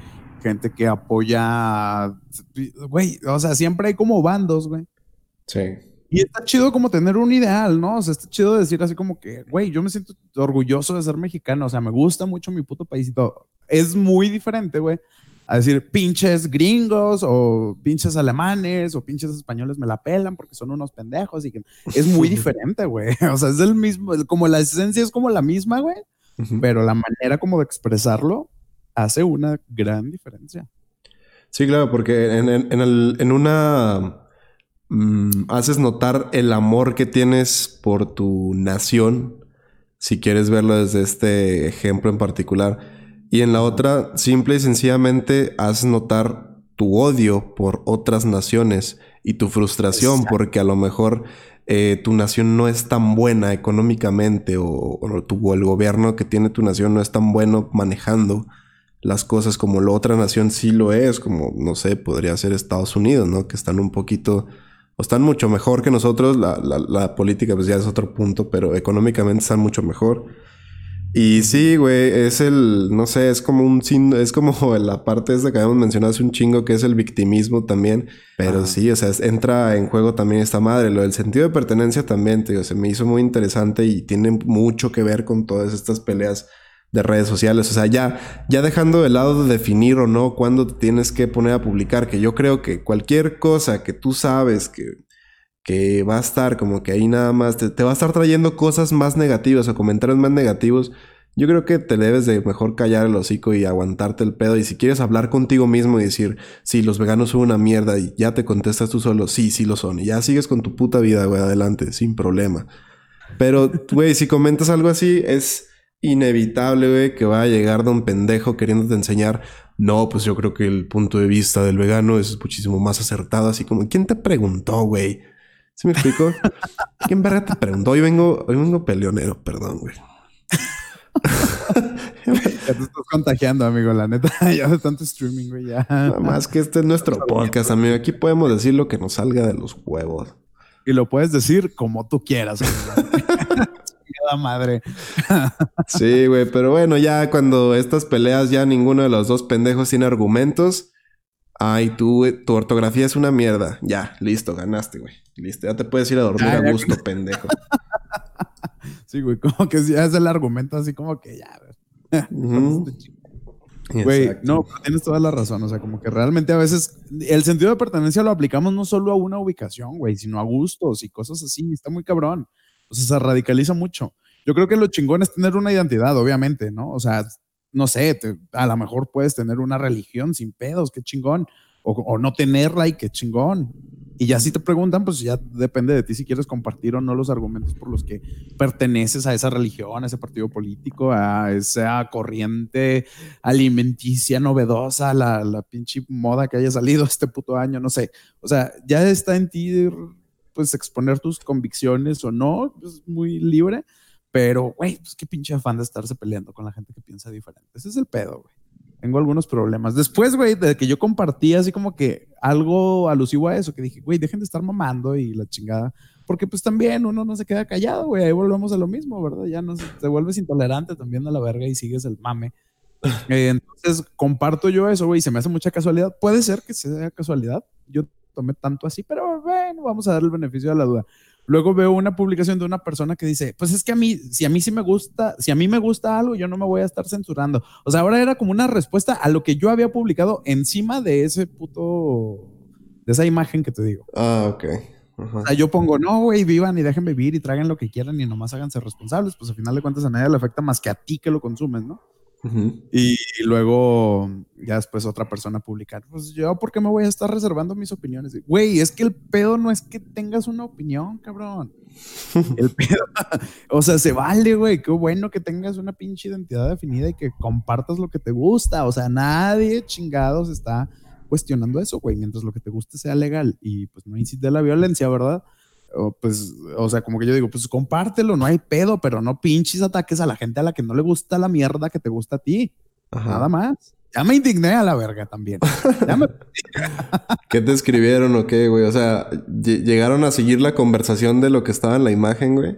gente que apoya, güey, o sea, siempre hay como bandos, güey. Sí. Y está chido como tener un ideal, ¿no? O sea, está chido decir así como que, güey, yo me siento orgulloso de ser mexicano, o sea, me gusta mucho mi puto país y todo. Es muy diferente, güey, a decir pinches gringos o pinches alemanes o pinches españoles me la pelan porque son unos pendejos y que es muy diferente, güey. O sea, es el mismo, como la esencia es como la misma, güey, pero la manera como de expresarlo hace una gran diferencia. Sí, claro, porque en, una... Mm, haces notar el amor que tienes por tu nación, si quieres verlo desde este ejemplo en particular. Y en la otra, simple y sencillamente haces notar tu odio por otras naciones y tu frustración porque a lo mejor eh, tu nación no es tan buena económicamente o, o, el gobierno que tiene tu nación no es tan bueno manejando las cosas como la otra nación sí lo es, como no sé, podría ser Estados Unidos, ¿no? Que están un poquito, o están mucho mejor que nosotros, la, la, la política pues ya es otro punto, pero económicamente están mucho mejor. Y sí, güey, es el, no sé, es como un, es como la parte esa que habíamos mencionado hace un chingo, que es el victimismo también. Pero sí, o sea, entra en juego también esta madre. Lo del sentido de pertenencia también, te digo, se me hizo muy interesante y tiene mucho que ver con todas estas peleas de redes sociales. O sea, ya, ya dejando de lado de definir o no cuándo te tienes que poner a publicar, que yo creo que cualquier cosa que tú sabes que, que va a estar como que ahí nada más, te, va a estar trayendo cosas más negativas o comentarios más negativos. Yo creo que te debes de mejor callar el hocico y aguantarte el pedo. Y si quieres hablar contigo mismo y decir, sí, los veganos son una mierda y ya te contestas tú solo, sí, sí lo son. Y ya sigues con tu puta vida, güey, adelante, sin problema. Pero, güey, si comentas algo así, es inevitable, güey, que va a llegar don pendejo queriéndote enseñar. No, pues yo creo que el punto de vista del vegano es muchísimo más acertado. Así como, ¿quién te preguntó, güey? ¿Sí me explico? ¿Quién verga te preguntó? Hoy vengo, hoy vengo peleonero, perdón, güey. ya te estás contagiando, amigo, la neta. ya de tanto streaming, güey, ya. Nada más que este es nuestro podcast, amigo. Aquí podemos decir lo que nos salga de los huevos. Y lo puedes decir como tú quieras, madre. sí, güey, pero bueno, ya cuando estas peleas ya ninguno de los dos pendejos tiene argumentos. Ay, tú, tu ortografía es una mierda. Ya, listo, ganaste, güey. Listo, ya te puedes ir a dormir a gusto, pendejo. Sí, güey, como que ya es el argumento así como que ya. Güey, no, tienes toda la razón. O sea, como que realmente a veces el sentido de pertenencia lo aplicamos no solo a una ubicación, güey, sino a gustos y cosas así. Está muy cabrón. O sea, se radicaliza mucho. Yo creo que lo chingón es tener una identidad, obviamente, ¿no? O sea, no sé, a lo mejor puedes tener una religión sin pedos, qué chingón. O, no tenerla y qué chingón. Y ya si te preguntan, pues ya depende de ti si quieres compartir o no los argumentos por los que perteneces a esa religión, a ese partido político, a esa corriente alimenticia novedosa, la, la pinche moda que haya salido este puto año, no sé. O sea, ya está en ti pues exponer tus convicciones o no, es pues, muy libre, pero, güey, pues qué pinche afán de estarse peleando con la gente que piensa diferente. Ese es el pedo, güey. Tengo algunos problemas. Después, güey, de que yo compartí así como que algo alusivo a eso, que dije, güey, dejen de estar mamando y la chingada. Porque pues también uno no se queda callado, güey. Ahí volvemos a lo mismo, ¿verdad? Ya no te vuelves intolerante también a la verga y sigues el mame. Eh, entonces, comparto yo eso, güey. Se me hace mucha casualidad. Puede ser que sea casualidad. Yo tomé tanto así, pero bueno, vamos a darle el beneficio de la duda. Luego veo una publicación de una persona que dice, pues es que a mí, si a mí sí me gusta, si a mí me gusta algo, yo no me voy a estar censurando. O sea, ahora era como una respuesta a lo que yo había publicado encima de ese puto, de esa imagen que te digo. Ah, ok. O sea, yo pongo, no, güey, vivan y dejen vivir y traigan lo que quieran y nomás háganse responsables. Pues al final de cuentas a nadie le afecta más que a ti que lo consumes, ¿no? Y, luego ya después otra persona publicar, pues yo, ¿por qué me voy a estar reservando mis opiniones? Güey, es que el pedo no es que tengas una opinión, cabrón. El pedo, o sea, se vale, güey, qué bueno que tengas una pinche identidad definida y que compartas lo que te gusta. O sea, nadie chingados está cuestionando eso, güey, mientras lo que te guste sea legal y pues no incite a la violencia, ¿verdad? O, pues, o sea, como que yo digo, pues compártelo, no hay pedo, pero no pinches ataques a la gente a la que no le gusta la mierda que te gusta a ti. Nada más. Ya me indigné a la verga también. ¿Qué te escribieron o qué, güey? O sea, ¿llegaron a seguir la conversación de lo que estaba en la imagen, güey?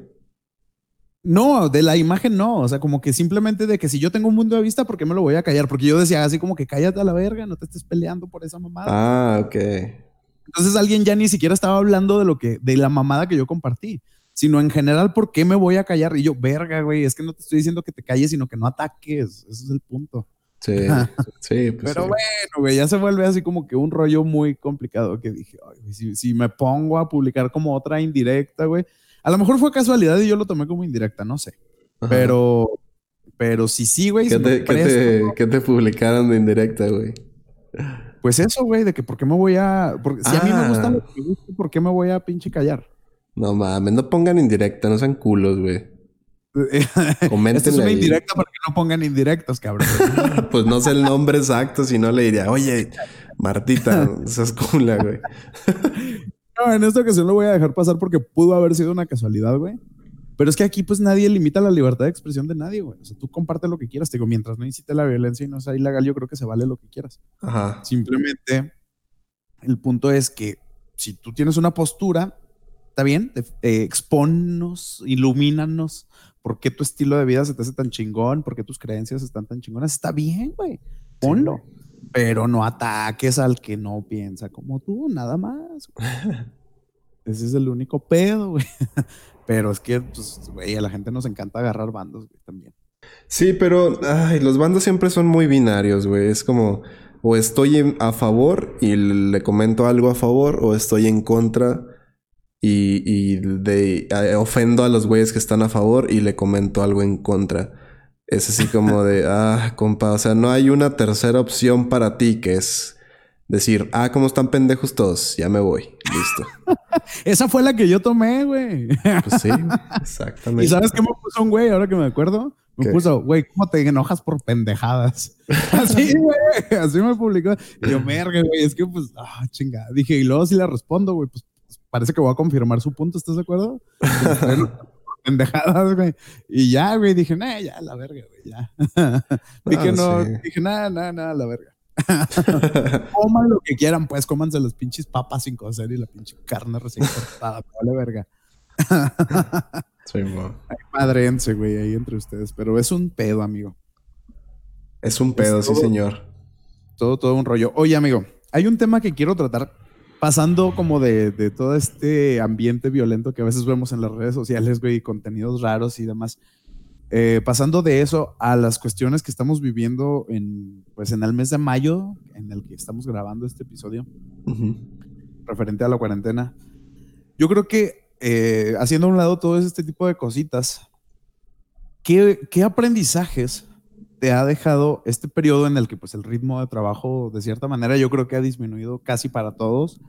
No, de la imagen no. O sea, como que simplemente de que si yo tengo un mundo de vista, ¿por qué me lo voy a callar? Porque yo decía así como que cállate a la verga, no te estés peleando por esa mamada. Ah, ok. Entonces alguien ya ni siquiera estaba hablando de lo que, de la mamada que yo compartí, sino en general, ¿por qué me voy a callar? Y yo, verga, güey, es que no te estoy diciendo que te calles, sino que no ataques. Ese es el punto. Sí, sí, pues Pero bueno, güey, ya se vuelve así como que un rollo muy complicado que dije, si, si me pongo a publicar como otra indirecta, güey, a lo mejor fue casualidad y yo lo tomé como indirecta, no sé. Pero, pero sí, sí, güey. ¿Qué, te, te, publicaron de indirecta, güey? Pues eso, güey, de que por qué me voy a. Porque si a mí me gusta lo que me gusta, ¿por qué me voy a pinche callar? No mames, no pongan indirecta, no sean culos, güey. Comenten. es una indirecta para que no pongan indirectas, cabrón. pues no sé el nombre exacto, si no le diría, oye, Martita, seas cula, güey. No, en esta ocasión lo voy a dejar pasar porque pudo haber sido una casualidad, güey. Pero es que aquí pues nadie limita la libertad de expresión de nadie, güey. O sea, tú comparte lo que quieras. Te digo, mientras no incite la violencia y no sea ilegal, yo creo que se vale lo que quieras. Ajá. Simplemente el punto es que si tú tienes una postura, está bien, eh, expónnos, ilumínanos. ¿Por qué tu estilo de vida se te hace tan chingón? ¿Por qué tus creencias están tan chingonas? Está bien, güey. Ponlo pero no ataques al que no piensa como tú, nada más. Ese es el único pedo, güey. Pero es que, pues, güey, a la gente nos encanta agarrar bandos, güey, también. Sí, pero, ay, los bandos siempre son muy binarios, güey. Es como, o estoy a favor y le comento algo a favor, o estoy en contra y, y de, eh, ofendo a los güeyes que están a favor y le comento algo en contra. Es así como de, ah, compa, o sea, no hay una tercera opción para ti que es decir, ah, como están pendejos todos, ya me voy, listo. Esa fue la que yo tomé, güey. Pues sí, exactamente. ¿Y sabes qué me puso un güey ahora que me acuerdo? Me puso, güey, ¿cómo te enojas por pendejadas? Así, güey, así me publicó. Y yo, merga, güey, es que pues, ah, chingada. Dije, y luego si le respondo, güey, pues parece que voy a confirmar su punto, ¿estás de acuerdo? pendejadas, güey. Y ya, güey, dije, nah, ya, la verga, güey, ya. dije, ah, no, dije, nada, nada, nada, la verga. Coman lo que quieran, pues, cómanse los pinches papas sin cocer y la pinche carne recién cortada, vale verga. sí, madrense, güey, ahí entre ustedes. Pero es un pedo, amigo. Es un pedo, sí, señor. Todo, todo un rollo. Oye, amigo, hay un tema que quiero tratar pasando como de, todo este ambiente violento que a veces vemos en las redes sociales, güey, contenidos raros y demás. Eh, pasando de eso a las cuestiones que estamos viviendo en, pues en el mes de mayo, en el que estamos grabando este episodio, referente a la cuarentena. Yo creo que eh, haciendo a un lado todo este tipo de cositas, ¿qué, ¿qué, aprendizajes te ha dejado este periodo en el que pues el ritmo de trabajo de cierta manera yo creo que ha disminuido casi para todos,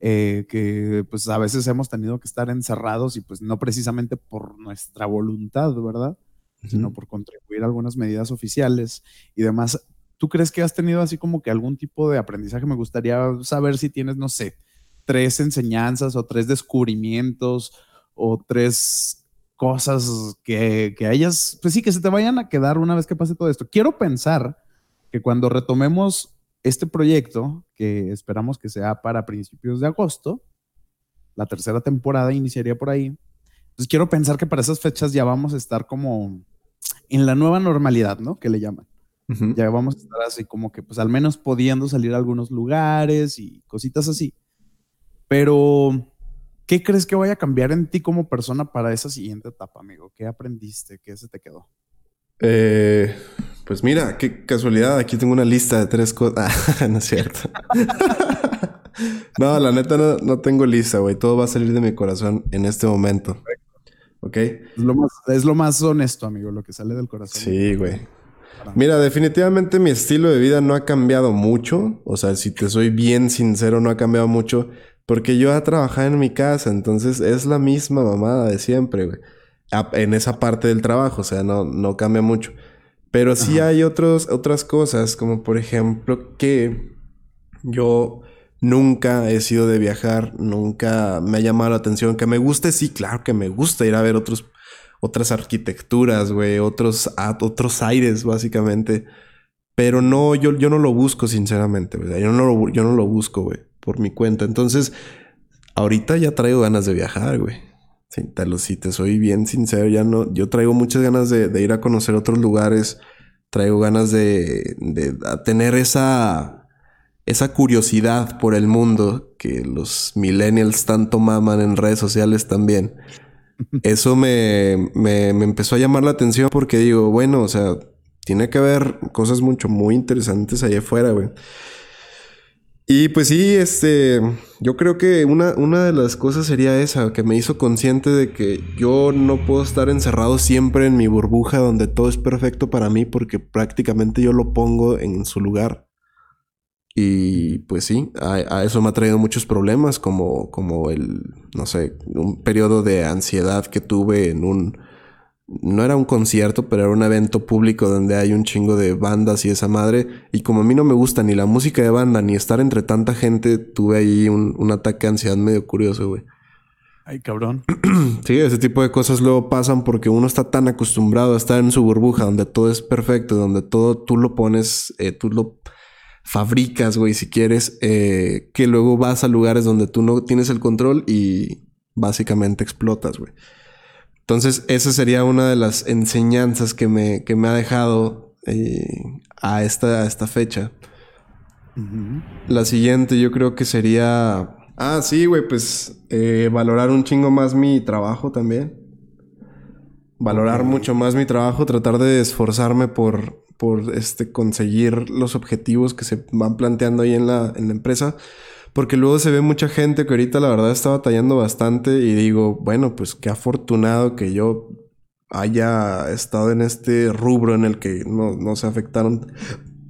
eh, que pues a veces hemos tenido que estar encerrados y pues no precisamente por nuestra voluntad, ¿verdad? Sino por contribuir a algunas medidas oficiales y demás. ¿Tú crees que has tenido así como que algún tipo de aprendizaje? Me gustaría saber si tienes, no sé, tres enseñanzas o tres descubrimientos o tres cosas que, que ellas, pues sí, que se te vayan a quedar una vez que pase todo esto. Quiero pensar que cuando retomemos este proyecto, que esperamos que sea para principios de agosto, la tercera temporada iniciaría por ahí. Entonces quiero pensar que para esas fechas ya vamos a estar como en la nueva normalidad, ¿no? Que le llaman. Ya vamos a estar así como que pues al menos pudiendo salir a algunos lugares y cositas así. Pero ¿Qué crees que vaya a cambiar en ti como persona para esa siguiente etapa, amigo? ¿Qué aprendiste? ¿Qué se te quedó? Eh, pues mira, qué casualidad. Aquí tengo una lista de tres cosas. Ah, no es cierto. no, la neta no, tengo lista, güey. Todo va a salir de mi corazón en este momento. ¿Ok? Es lo, más, es lo más honesto, amigo, lo que sale del corazón. Sí, güey. Mira, definitivamente mi estilo de vida no ha cambiado mucho. O sea, si te soy bien sincero, no ha cambiado mucho. Porque yo he trabajado en mi casa, entonces es la misma mamada de siempre, güey. En esa parte del trabajo, o sea, no, no cambia mucho. Pero sí hay otros, otras cosas, como por ejemplo que yo nunca he sido de viajar, nunca me ha llamado la atención. Que me guste, sí, claro que me gusta ir a ver otros, otras arquitecturas, güey, otros, otros aires, básicamente. Pero no, yo, yo no lo busco, sinceramente, güey. Yo no lo, yo no lo busco, güey por mi cuenta. Entonces, ahorita ya traigo ganas de viajar, güey. si te soy bien sincero, ya no, yo traigo muchas ganas de, ir a conocer otros lugares, traigo ganas de, tener esa, esa curiosidad por el mundo que los millennials tanto maman en redes sociales también. Eso me, me, me empezó a llamar la atención porque digo, bueno, o sea, tiene que haber cosas mucho, muy interesantes allá afuera, güey. Y pues sí, este, yo creo que una, una de las cosas sería esa, que me hizo consciente de que yo no puedo estar encerrado siempre en mi burbuja donde todo es perfecto para mí porque prácticamente yo lo pongo en su lugar. Y pues sí, a, eso me ha traído muchos problemas como, como el, no sé, un periodo de ansiedad que tuve en un no era un concierto, pero era un evento público donde hay un chingo de bandas y esa madre. Y como a mí no me gusta ni la música de banda ni estar entre tanta gente, tuve ahí un, ataque de ansiedad medio curioso, güey. Ay, cabrón. sí, ese tipo de cosas luego pasan porque uno está tan acostumbrado a estar en su burbuja donde todo es perfecto, donde todo tú lo pones, eh, tú lo fabricas, güey, si quieres, eh, que luego vas a lugares donde tú no tienes el control y básicamente explotas, güey. Entonces, esa sería una de las enseñanzas que me, que me ha dejado eh, a, esta, esta fecha. La siguiente yo creo que sería... Ah, sí, güey, pues eh, valorar un chingo más mi trabajo también. Valorar mucho más mi trabajo, tratar de esforzarme por, por este, conseguir los objetivos que se van planteando ahí en la, en la empresa. Porque luego se ve mucha gente que ahorita la verdad está batallando bastante y digo, bueno, pues qué afortunado que yo haya estado en este rubro en el que no, se afectaron,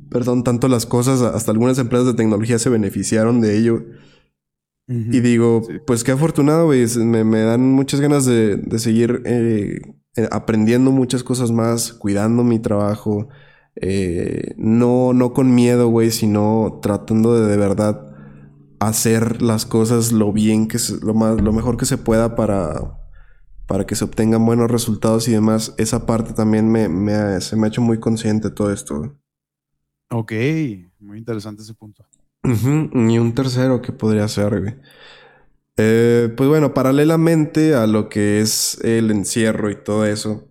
perdón, tanto las cosas, hasta algunas empresas de tecnología se beneficiaron de ello. Y digo, pues qué afortunado, güey. Me, dan muchas ganas de, seguir eh, eh, aprendiendo muchas cosas más, cuidando mi trabajo. Eh, no, no con miedo, güey, sino tratando de de verdad hacer las cosas lo bien que lo más lo mejor que se pueda para para que se obtengan buenos resultados y demás. Esa parte también me, se me ha hecho muy consciente todo esto ok muy interesante ese punto. Y un tercero que podría ser eh, pues bueno paralelamente a lo que es el encierro y todo eso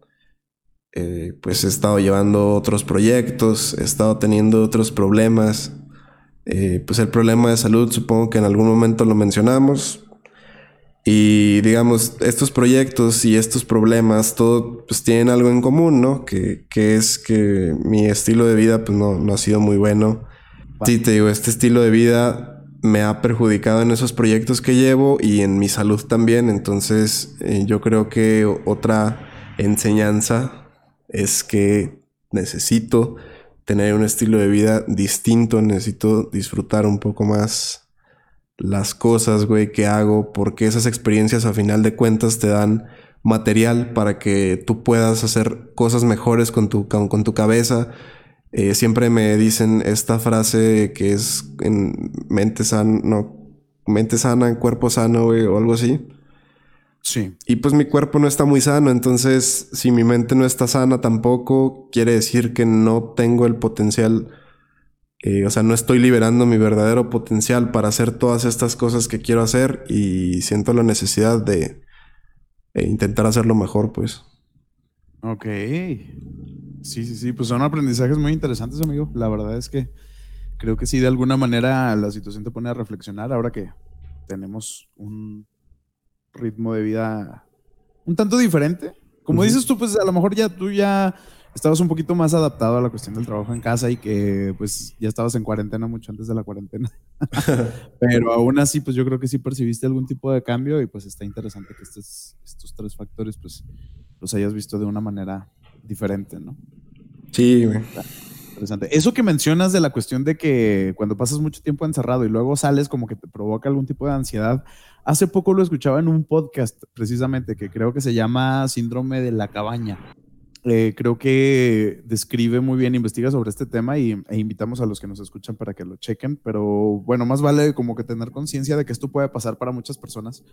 eh, pues he estado llevando otros proyectos he estado teniendo otros problemas eh, pues el problema de salud supongo que en algún momento lo mencionamos. Y digamos, estos proyectos y estos problemas, todo pues tienen algo en común, ¿no? Que, es que mi estilo de vida pues no, ha sido muy bueno. Sí, te digo, este estilo de vida me ha perjudicado en esos proyectos que llevo y en mi salud también. Entonces eh, yo creo que otra enseñanza es que necesito tener un estilo de vida distinto, necesito disfrutar un poco más las cosas, güey, que hago, porque esas experiencias a final de cuentas te dan material para que tú puedas hacer cosas mejores con tu, con, tu cabeza. Eh, siempre me dicen esta frase que es en mente sana, mente sana, en cuerpo sano, güey, o algo así. Sí. Y pues mi cuerpo no está muy sano, entonces si mi mente no está sana tampoco, quiere decir que no tengo el potencial, eh, o sea, no estoy liberando mi verdadero potencial para hacer todas estas cosas que quiero hacer y siento la necesidad de intentar hacerlo mejor, pues. Ok. Sí, sí, sí, pues son aprendizajes muy interesantes, amigo. La verdad es que creo que sí, de alguna manera la situación te pone a reflexionar ahora que tenemos un ritmo de vida un tanto diferente. Como dices tú, pues a lo mejor ya tú ya estabas un poquito más adaptado a la cuestión del trabajo en casa y que pues ya estabas en cuarentena mucho antes de la cuarentena. Pero aún así, pues yo creo que sí percibiste algún tipo de cambio y pues está interesante que estos, estos tres factores pues los hayas visto de una manera diferente, ¿no? Sí, güey. Interesante. Eso que mencionas de la cuestión de que cuando pasas mucho tiempo encerrado y luego sales como que te provoca algún tipo de ansiedad. Hace poco lo escuchaba en un podcast precisamente que creo que se llama Síndrome de la Cabaña. Eh, creo que describe muy bien, investiga sobre este tema y, e invitamos a los que nos escuchan para que lo chequen, pero bueno, más vale como que tener conciencia de que esto puede pasar para muchas personas,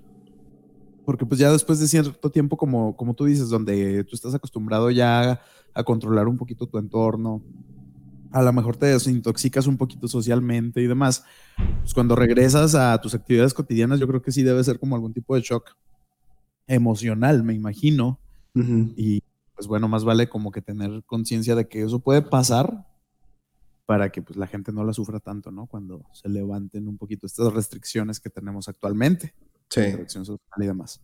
porque pues ya después de cierto tiempo, como, como tú dices, donde tú estás acostumbrado ya a controlar un poquito tu entorno, a lo mejor te desintoxicas un poquito socialmente y demás, pues cuando regresas a tus actividades cotidianas, yo creo que sí debe ser como algún tipo de shock emocional, me imagino. Y pues bueno, más vale como que tener conciencia de que eso puede pasar para que pues la gente no la sufra tanto, ¿no? Cuando se levanten un poquito estas restricciones que tenemos actualmente. Sí. Social y demás.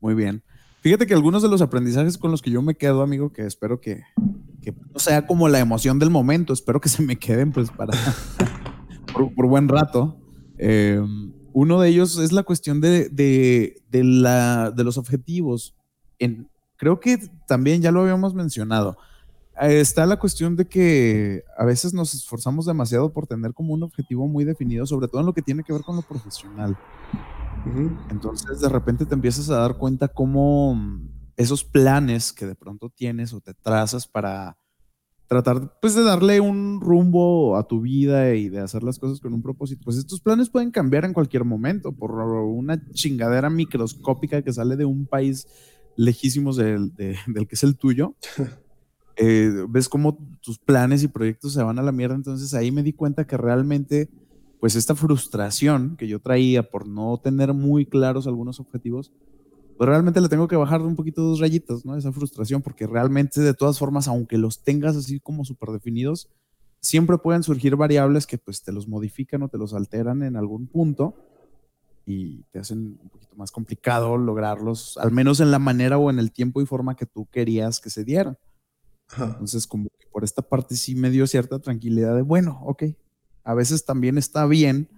Muy bien. Fíjate que algunos de los aprendizajes con los que yo me quedo, amigo, que espero que, no sea como la emoción del momento, espero que se me queden pues para por, buen rato. Eh, uno de ellos es la cuestión de, de, la, de los objetivos. En, Creo que también ya lo habíamos mencionado. Eh, está la cuestión de que a veces nos esforzamos demasiado por tener como un objetivo muy definido, sobre todo en lo que tiene que ver con lo profesional. Entonces de repente te empiezas a dar cuenta cómo esos planes que de pronto tienes o te trazas para tratar pues de darle un rumbo a tu vida y de hacer las cosas con un propósito, pues estos planes pueden cambiar en cualquier momento por una chingadera microscópica que sale de un país lejísimos del, del que es el tuyo. Eh, ves cómo tus planes y proyectos se van a la mierda, entonces ahí me di cuenta que realmente, pues esta frustración que yo traía por no tener muy claros algunos objetivos, pues realmente le tengo que bajar un poquito dos rayitas, ¿no? Esa frustración, porque realmente de todas formas, aunque los tengas así como súper definidos, siempre pueden surgir variables que pues te los modifican o te los alteran en algún punto y te hacen un poquito más complicado lograrlos, al menos en la manera o en el tiempo y forma que tú querías que se dieran. Entonces, como que por esta parte sí me dio cierta tranquilidad de, bueno, ok, a veces también está bien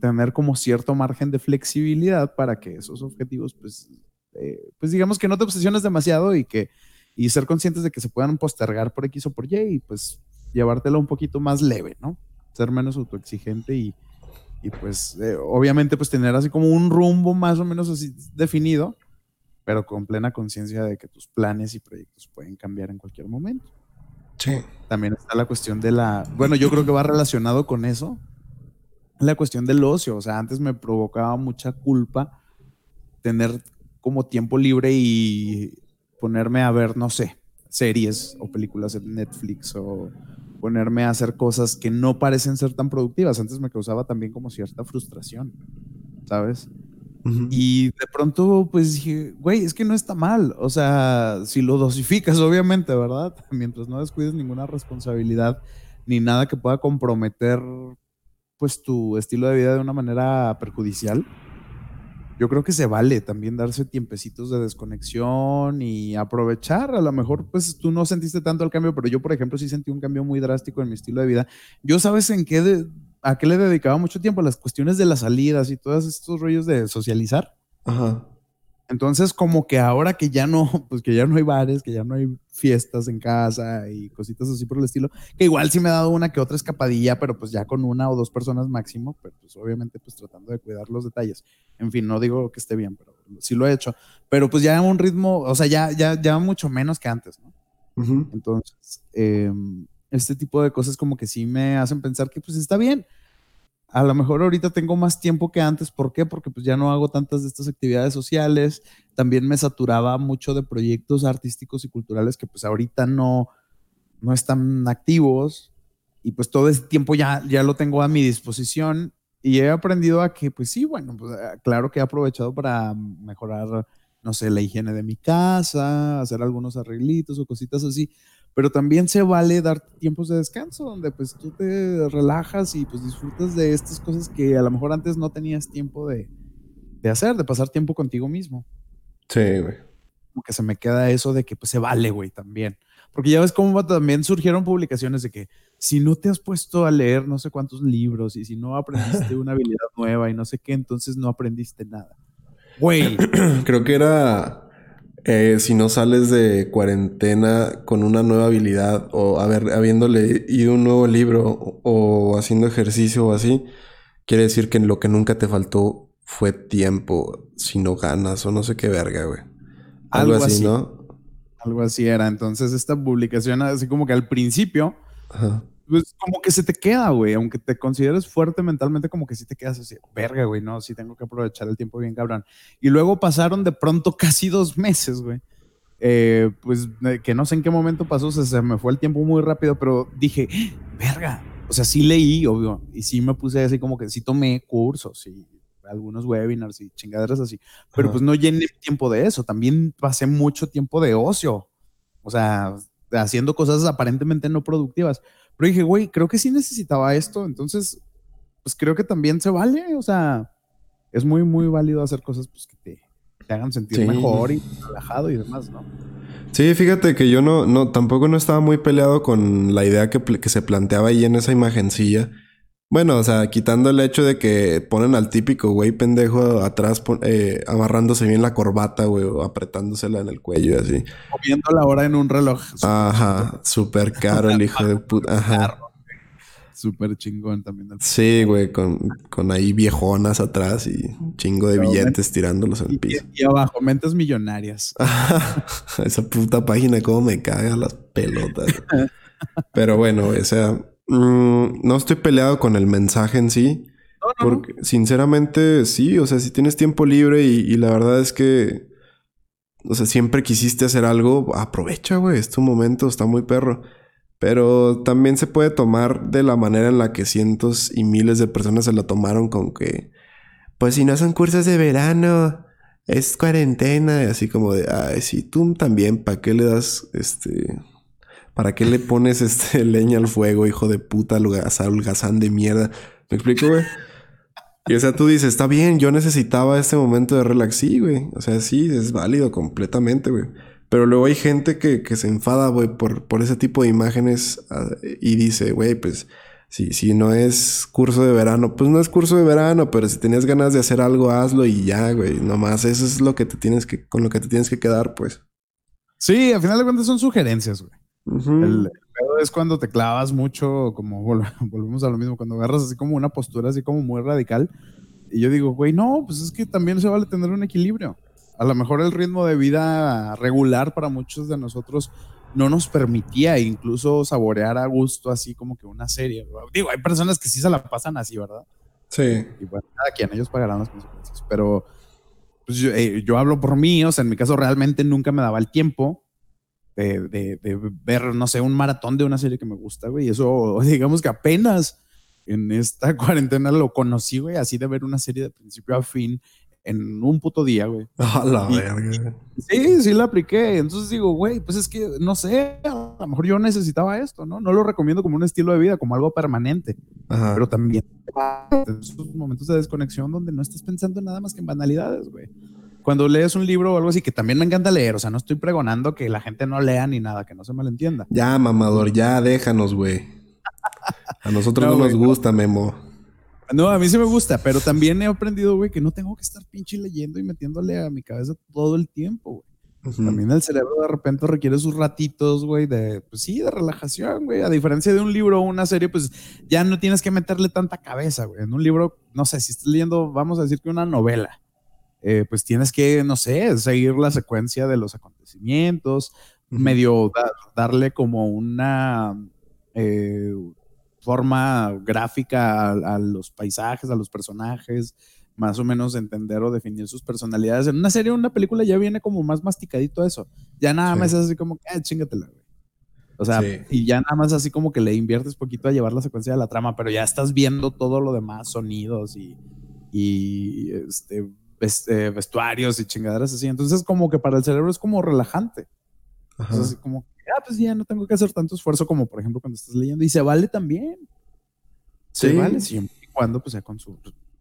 tener como cierto margen de flexibilidad para que esos objetivos, pues, eh, pues digamos que no te obsesiones demasiado y que, y ser conscientes de que se puedan postergar por X o por Y y pues llevártelo un poquito más leve, ¿no? Ser menos autoexigente y, y pues eh, obviamente pues tener así como un rumbo más o menos así definido, pero con plena conciencia de que tus planes y proyectos pueden cambiar en cualquier momento. Sí. También está la cuestión de la, bueno, yo creo que va relacionado con eso, la cuestión del ocio, o sea, antes me provocaba mucha culpa tener como tiempo libre y ponerme a ver, no sé, series o películas en Netflix o ponerme a hacer cosas que no parecen ser tan productivas. Antes me causaba también como cierta frustración, ¿sabes? Y de pronto, pues dije, güey, es que no está mal. O sea, si lo dosificas, obviamente, ¿verdad? Mientras no descuides ninguna responsabilidad ni nada que pueda comprometer, pues, tu estilo de vida de una manera perjudicial yo creo que se vale también darse tiempecitos de desconexión y aprovechar. A lo mejor, pues tú no sentiste tanto el cambio, pero yo, por ejemplo, sí sentí un cambio muy drástico en mi estilo de vida. Yo, ¿sabes en qué? ¿A qué le dedicaba mucho tiempo? Las cuestiones de las salidas y todos estos rollos de socializar. Ajá. Entonces, como que ahora que ya no, pues que ya no hay bares, que ya no hay fiestas en casa y cositas así por el estilo, que igual sí me ha dado una que otra escapadilla, pero pues ya con una o dos personas máximo, pero pues obviamente pues tratando de cuidar los detalles. En fin, no digo que esté bien, pero sí lo he hecho. Pero pues ya en un ritmo, o sea, ya, ya, ya mucho menos que antes, ¿no? Entonces, em, este tipo de cosas como que sí me hacen pensar que pues está bien a lo mejor ahorita tengo más tiempo que antes. ¿Por qué? Porque pues ya no hago tantas de estas actividades sociales. También me saturaba mucho de proyectos artísticos y culturales que pues ahorita no, no están activos. Y pues todo ese tiempo ya, ya lo tengo a mi disposición. Y he aprendido a que pues sí, bueno, pues eh, claro que he aprovechado para mejorar, no sé, la higiene de mi casa, hacer algunos arreglitos o cositas así pero también se vale dar tiempos de descanso donde pues tú te relajas y pues disfrutas de estas cosas que a lo mejor antes no tenías tiempo de, hacer, de pasar tiempo contigo mismo. Sí, güey. Como que se me queda eso de que pues se vale, güey, también. Porque ya ves cómo también surgieron publicaciones de que si no te has puesto a leer no sé cuántos libros y si no aprendiste una habilidad nueva y no sé qué, entonces no aprendiste nada. Güey. Creo que era eh, si no sales de cuarentena con una nueva habilidad o haber, habiendo leído un nuevo libro o, haciendo ejercicio o así, quiere decir que lo que nunca te faltó fue tiempo, sino ganas o no sé qué verga, güey. Algo, así, ¿no? Algo así era. Entonces, esta publicación, así como que al principio, pues como que se te queda, güey. Aunque te consideres fuerte mentalmente, como que sí te quedas así, verga, güey. No, sí tengo que aprovechar el tiempo bien, cabrón. Y luego pasaron de pronto casi dos meses, güey. Eh, pues que no sé en qué momento pasó, se me fue el tiempo muy rápido, pero dije, verga. O sea, sí leí, obvio, y sí me puse así como que sí tomé cursos y algunos webinars y chingaderas así, pero pues no llené tiempo de eso, también pasé mucho tiempo de ocio, o sea, haciendo cosas aparentemente no productivas. Pero dije, güey, creo que sí necesitaba esto, entonces, pues creo que también se vale, o sea, es muy, muy válido hacer cosas pues, que te, hagan sentir mejor y relajado y demás, ¿no? Sí, fíjate que yo no, no, tampoco no estaba muy peleado con la idea que, que se planteaba ahí en esa imagencilla bueno, o sea, quitando el hecho de que ponen al típico güey pendejo atrás eh, amarrándose bien la corbata, güey, o apretándosela en el cuello y así. O viendo la hora en un reloj. Ajá, súper caro el hijo de puta. Ajá. Súper chingón también. Sí, güey, con, con ahí viejonas atrás y chingo de billetes tirándolos en el piso. Y, abajo, mentes millonarias. Esa puta página, cómo me caga las pelotas. Pero bueno, o sea Mm, no estoy peleado con el mensaje en sí. porque sinceramente sí, o sea, si tienes tiempo libre y, la verdad es que, o sea, siempre quisiste hacer algo, aprovecha, güey, es tu momento, está muy perro. Pero también se puede tomar de la manera en la que cientos y miles de personas se la tomaron con que, pues si no son cursos de verano, es cuarentena, y así como de, ay, sí, tú también, ¿para qué le das, este, ¿Para qué le pones este leña al fuego, hijo de puta, holgazán de mierda? ¿Me explico, güey? Y o sea, tú dices, está bien, yo necesitaba este momento de relax. Sí, güey. O sea, sí, es válido completamente, güey. Pero luego hay gente que, se enfada, güey, por, por ese tipo de imágenes ah, y dice, güey, pues si, si no es curso de verano, pues no es curso de verano, pero si tenías ganas de hacer algo, hazlo y ya, güey. Nomás eso es lo que te tienes que, con lo que te tienes que quedar, pues. Sí, al final de cuentas son sugerencias, güey el, pedo es cuando te clavas mucho, como volvemos a lo mismo, cuando agarras así como una postura así como muy radical. Y yo digo, güey, no, pues es que también se vale tener un equilibrio. A lo mejor el ritmo de vida regular para muchos de nosotros no nos permitía incluso saborear a gusto así como que una serie. Digo, hay personas que sí se la pasan así, ¿verdad? Sí. Y bueno, cada quien, ellos pagarán las consecuencias. Pero pues yo, eh, yo hablo por mí, o sea, en mi caso realmente nunca me daba el tiempo de, ver, no sé, un maratón de una serie que me gusta, güey. Eso, digamos que apenas en esta cuarentena lo conocí, güey, así de ver una serie de principio a fin en un puto día, güey. A la verga. Sí, sí la apliqué. Entonces digo, güey, pues es que, no sé, a lo mejor yo necesitaba esto, ¿no? No lo recomiendo como un estilo de vida, como algo permanente. Pero también esos momentos de desconexión donde no estás pensando nada más que en banalidades, güey cuando lees un libro o algo así, que también me encanta leer, o sea, no estoy pregonando que la gente no lea ni nada, que no se malentienda. Ya, mamador, ya déjanos, güey. A nosotros no, nos gusta, Memo. No, a mí sí me gusta, pero también he aprendido, güey, que no tengo que estar pinche leyendo y metiéndole a mi cabeza todo el tiempo, güey. También el cerebro de repente requiere sus ratitos, güey, de, pues sí, de relajación, güey. A diferencia de un libro o una serie, pues ya no tienes que meterle tanta cabeza, güey. En un libro, no sé, si estás leyendo, vamos a decir que una novela eh, pues tienes que, no sé, seguir la secuencia de los acontecimientos, medio darle como una eh, forma gráfica a, los paisajes, a los personajes, más o menos entender o definir sus personalidades. En una serie o una película ya viene como más masticadito eso. Ya nada más es así como, eh, chingatela, güey. O sea, y ya nada más así como que le inviertes poquito a llevar la secuencia de la trama, pero ya estás viendo todo lo demás, sonidos y, y este, eh, vestuarios y chingaderas así. Entonces, como que para el cerebro es como relajante. Entonces, como, ah, pues ya no tengo que hacer tanto esfuerzo como, por ejemplo, cuando estás leyendo. Y se vale también. Se vale siempre y cuando, pues, sea con su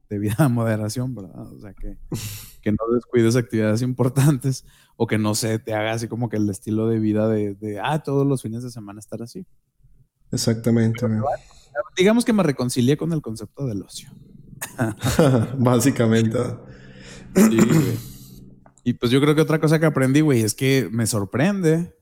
debida moderación, ¿verdad? O sea, que, que no descuides actividades importantes o que no se te haga así como que el estilo de vida de, de ah, todos los fines de semana estar así. Exactamente. digamos que me reconcilié con el concepto del ocio. Básicamente. Sí, Y pues yo creo que otra cosa que aprendí, güey, es que me sorprende,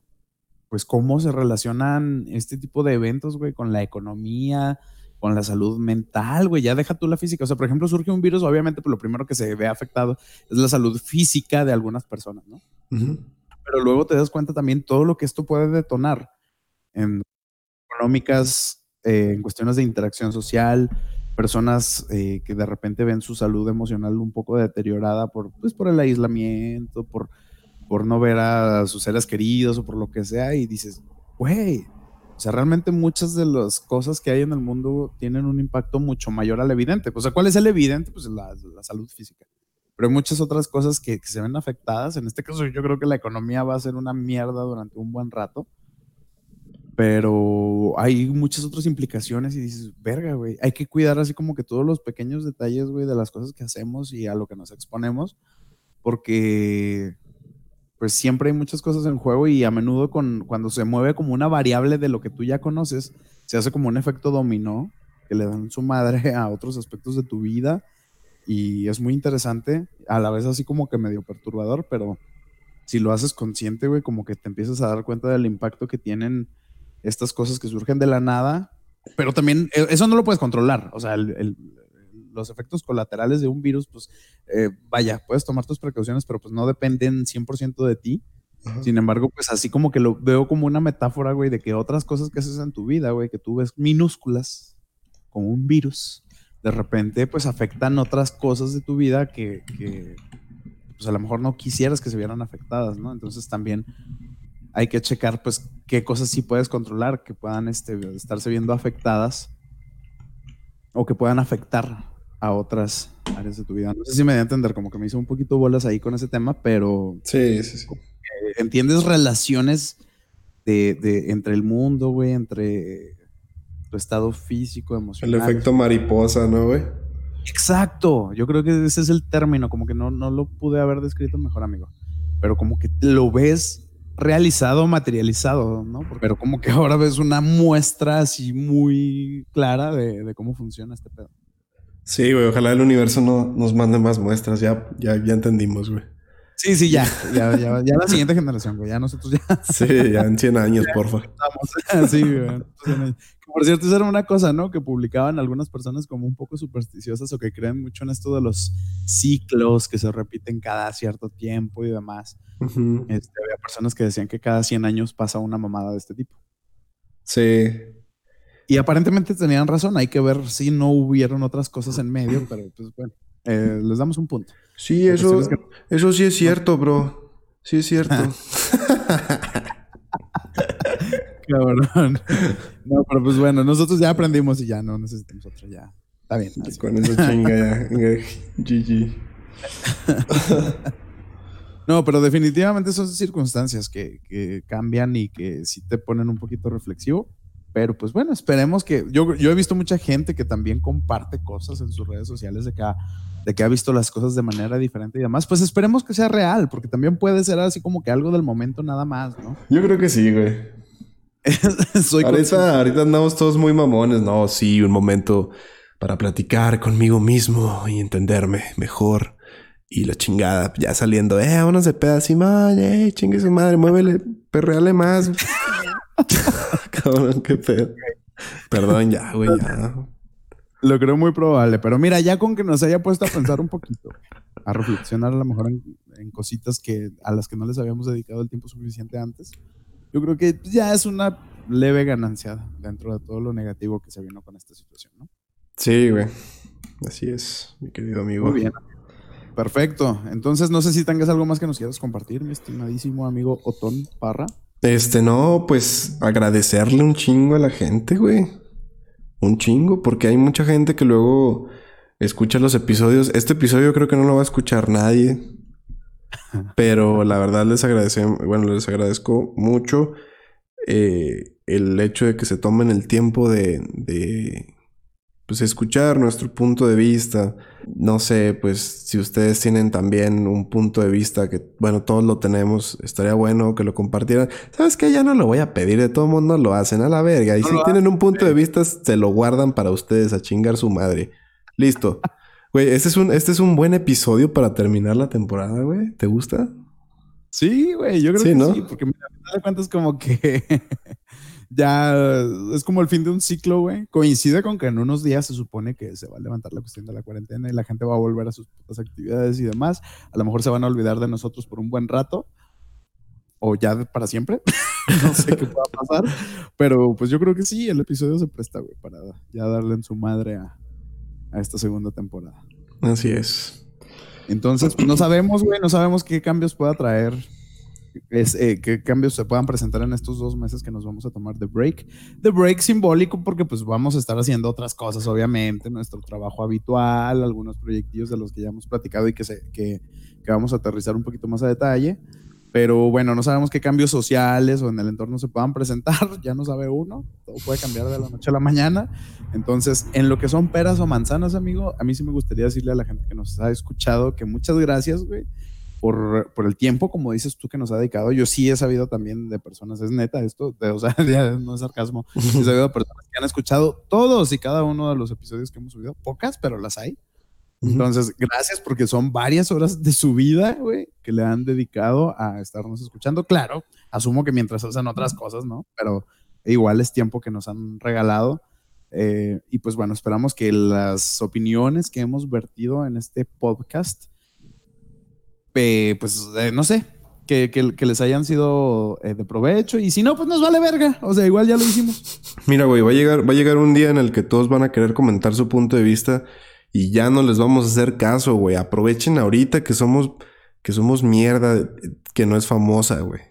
pues cómo se relacionan este tipo de eventos, güey, con la economía, con la salud mental, güey, ya deja tú la física. O sea, por ejemplo, surge un virus, obviamente, pues lo primero que se ve afectado es la salud física de algunas personas, ¿no? Pero luego te das cuenta también todo lo que esto puede detonar en económicas, eh, en cuestiones de interacción social, personas eh, que de repente ven su salud emocional un poco deteriorada por, pues, por el aislamiento, por, por no ver a sus seres queridos o por lo que sea, y dices, güey, o sea, realmente muchas de las cosas que hay en el mundo tienen un impacto mucho mayor al evidente. O sea, ¿cuál es el evidente? Pues la, la salud física. Pero hay muchas otras cosas que, que, se ven afectadas. En este caso, yo creo que la economía va a ser una mierda durante un buen rato pero hay muchas otras implicaciones y dices, verga, güey, hay que cuidar así como que todos los pequeños detalles, güey, de las cosas que hacemos y a lo que nos exponemos, porque pues siempre hay muchas cosas en juego y a menudo con, cuando se mueve como una variable de lo que tú ya conoces, se hace como un efecto dominó que le dan su madre a otros aspectos de tu vida y es muy interesante, a la vez así como que medio perturbador, pero si lo haces consciente, güey, como que te empiezas a dar cuenta del impacto que tienen estas cosas que surgen de la nada, pero también eh, eso no lo puedes controlar. O sea, los efectos colaterales de un virus, pues eh, vaya, puedes tomar tus precauciones, pero pues no dependen 100% de ti. Sin embargo, pues así como que lo veo como una metáfora, güey, de que otras cosas que haces en tu vida, güey, que tú ves minúsculas, como un virus, de repente pues afectan otras cosas de tu vida que, que pues a lo mejor no quisieras que se vieran afectadas, ¿no? Entonces también hay que checar pues qué cosas sí puedes controlar que puedan este, estarse viendo afectadas o que puedan afectar a otras áreas de tu vida. No sé si me voy a entender, como que me hizo un poquito bolas ahí con ese tema, pero... Sí, sí, sí. Entiendes relaciones de, entre el mundo, güey, entre tu estado físico, emocional. El efecto mariposa, ¿no, güey? Exacto, yo creo que ese es el término, como que no, no lo pude haber descrito mejor, amigo. Pero como que lo ves realizado, materializado, ¿no? Pero como que ahora ves una muestra así muy clara de, cómo funciona este pedo. Sí, güey, ojalá el universo no nos mande más muestras, ya, ya, ya entendimos, güey. Sí, sí, ya, ya, ya, ya la siguiente generación, güey, ya nosotros ya. Sí, ya en 100 años, porfa. sí, güey. Por cierto, eso era una cosa, ¿no? Que publicaban algunas personas como un poco supersticiosas o que creen mucho en esto de los ciclos que se repiten cada cierto tiempo y demás. Este, había personas que decían que cada 100 años pasa una mamada de este tipo. Sí. Y aparentemente tenían razón, hay que ver si no hubieron otras cosas en medio, pero pues bueno, eh, les damos un punto. Sí, eso, eso sí es cierto, bro. Sí es cierto. Cabrón. No, pero pues bueno, nosotros ya aprendimos y ya no necesitamos otro, ya. Está bien. Con eso chinga ya. GG. No, pero definitivamente son circunstancias que, que, cambian y que sí te ponen un poquito reflexivo. Pero pues bueno, esperemos que. Yo, yo he visto mucha gente que también comparte cosas en sus redes sociales de que, ha, de que ha visto las cosas de manera diferente y demás. Pues esperemos que sea real, porque también puede ser así como que algo del momento nada más, ¿no? Yo creo que sí, güey. ahorita, ahorita andamos todos muy mamones, ¿no? Sí, un momento para platicar conmigo mismo y entenderme mejor. Y la chingada, ya saliendo, eh, vámonos de pedas y man, eh, chingue su madre, muévele, perreale más. Cabrón, qué pedo. Perdón, ya, güey, ya. Lo creo muy probable, pero mira, ya con que nos haya puesto a pensar un poquito, a reflexionar a lo mejor en, en cositas que a las que no les habíamos dedicado el tiempo suficiente antes yo creo que ya es una leve ganancia dentro de todo lo negativo que se vino con esta situación, ¿no? Sí, güey. Así es, mi querido amigo. Muy bien. Perfecto. Entonces, no sé si tengas algo más que nos quieras compartir, mi estimadísimo amigo Otón Parra. Este, no, pues agradecerle un chingo a la gente, güey. Un chingo, porque hay mucha gente que luego escucha los episodios. Este episodio creo que no lo va a escuchar nadie. Pero la verdad les agradecemos, bueno, les agradezco mucho eh, el hecho de que se tomen el tiempo de, pues escuchar nuestro punto de vista. No sé, pues si ustedes tienen también un punto de vista que, bueno, todos lo tenemos, estaría bueno que lo compartieran. ¿Sabes qué? Ya no lo voy a pedir, de todo mundo lo hacen a la verga. Y si tienen un punto de vista, se lo guardan para ustedes a chingar su madre. Listo. Güey, este es un, este es un buen episodio para terminar la temporada, güey. ¿Te gusta? Sí, güey, yo creo que ¿no? sí, porque mira, a cuentas como que ya es como el fin de un ciclo, güey. Coincide con que en unos días se supone que se va a levantar la cuestión de la cuarentena y la gente va a volver a sus actividades y demás. A lo mejor se van a olvidar de nosotros por un buen rato o ya para siempre. no sé qué pueda pasar, pero pues yo creo que sí, el episodio se presta, güey, para ya darle en su madre a, a esta segunda temporada. Así es. Entonces, pues, no sabemos, güey, no sabemos qué cambios pueda traer es, eh, qué cambios se puedan presentar en estos dos meses que nos vamos a tomar de break. De break simbólico porque pues vamos a estar haciendo otras cosas, obviamente, nuestro trabajo habitual, algunos proyectillos de los que ya hemos platicado y que, se, que, que vamos a aterrizar un poquito más a detalle. Pero bueno, no sabemos qué cambios sociales o en el entorno se puedan presentar, ya no sabe uno, todo puede cambiar de la noche a la mañana. Entonces, en lo que son peras o manzanas, amigo, a mí sí me gustaría decirle a la gente que nos ha escuchado que muchas gracias, güey por, por, el tiempo, como dices tú, que nos ha dedicado. Yo sí he sabido también de personas, es neta esto, de, o sea, no es sarcasmo, he sabido de personas que han escuchado todos y cada uno de los episodios que hemos subido, pocas, pero las hay. Entonces, gracias porque son varias horas de su vida, güey, que le han dedicado a estarnos escuchando. Claro, asumo que mientras hacen otras cosas, ¿no? Pero igual es tiempo que nos han regalado. Eh, y pues bueno, esperamos que las opiniones que hemos vertido en este podcast pues eh, no sé, que, les hayan sido eh, de provecho. Y si no, pues nos vale verga. O sea, igual ya lo hicimos. Mira, güey, va a llegar, va a llegar un día en el que todos van a querer comentar su punto de vista y ya no les vamos a hacer caso, güey. Aprovechen ahorita que somos, que somos mierda, que no es famosa, güey.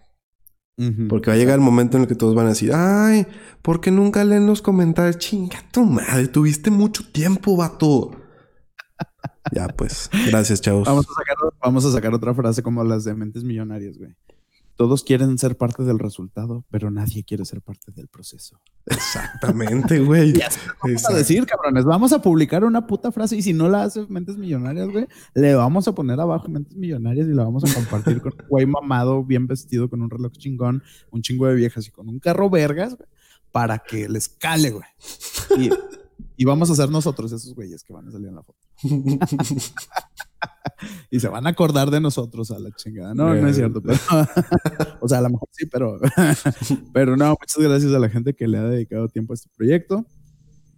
Porque va a llegar el momento en el que todos van a decir, ay, ¿por qué nunca leen los comentarios? Chinga tu madre, tuviste mucho tiempo, vato. Ya, pues. Gracias, chavos. Vamos a, sacar, otra frase como las de mentes millonarias, güey. Todos quieren ser parte del resultado, pero nadie quiere ser parte del proceso. Exactamente, güey. vamos a decir, cabrones. Vamos a publicar una puta frase y si no la hace Mentes Millonarias, güey, le vamos a poner abajo Mentes Millonarias y la vamos a compartir con un güey mamado, bien vestido, con un reloj chingón, un chingo de viejas y con un carro vergas, güey, para que les cale, güey. Y y vamos a ser nosotros esos güeyes que van a salir en la foto. y se van a acordar de nosotros a la chingada. No, no es cierto. o sea, a lo mejor sí, pero, pero no, muchas gracias a la gente que le ha dedicado tiempo a este proyecto.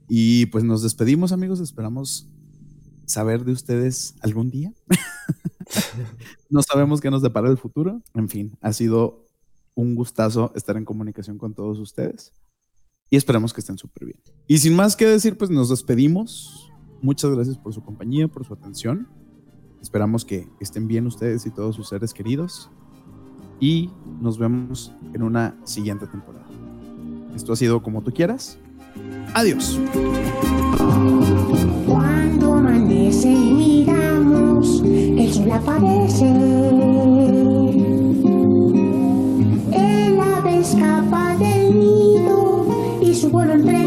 Y pues nos despedimos, amigos. Esperamos saber de ustedes algún día. no sabemos qué nos depara el futuro. En fin, ha sido un gustazo estar en comunicación con todos ustedes y esperamos que estén súper bien. Y sin más que decir, pues nos despedimos. Muchas gracias por su compañía, por su atención. Esperamos que estén bien ustedes y todos sus seres queridos. Y nos vemos en una siguiente temporada. Esto ha sido como tú quieras. Adiós. Cuando amanece y miramos, el sol aparece. El ave escapa de y su vuelo en tren.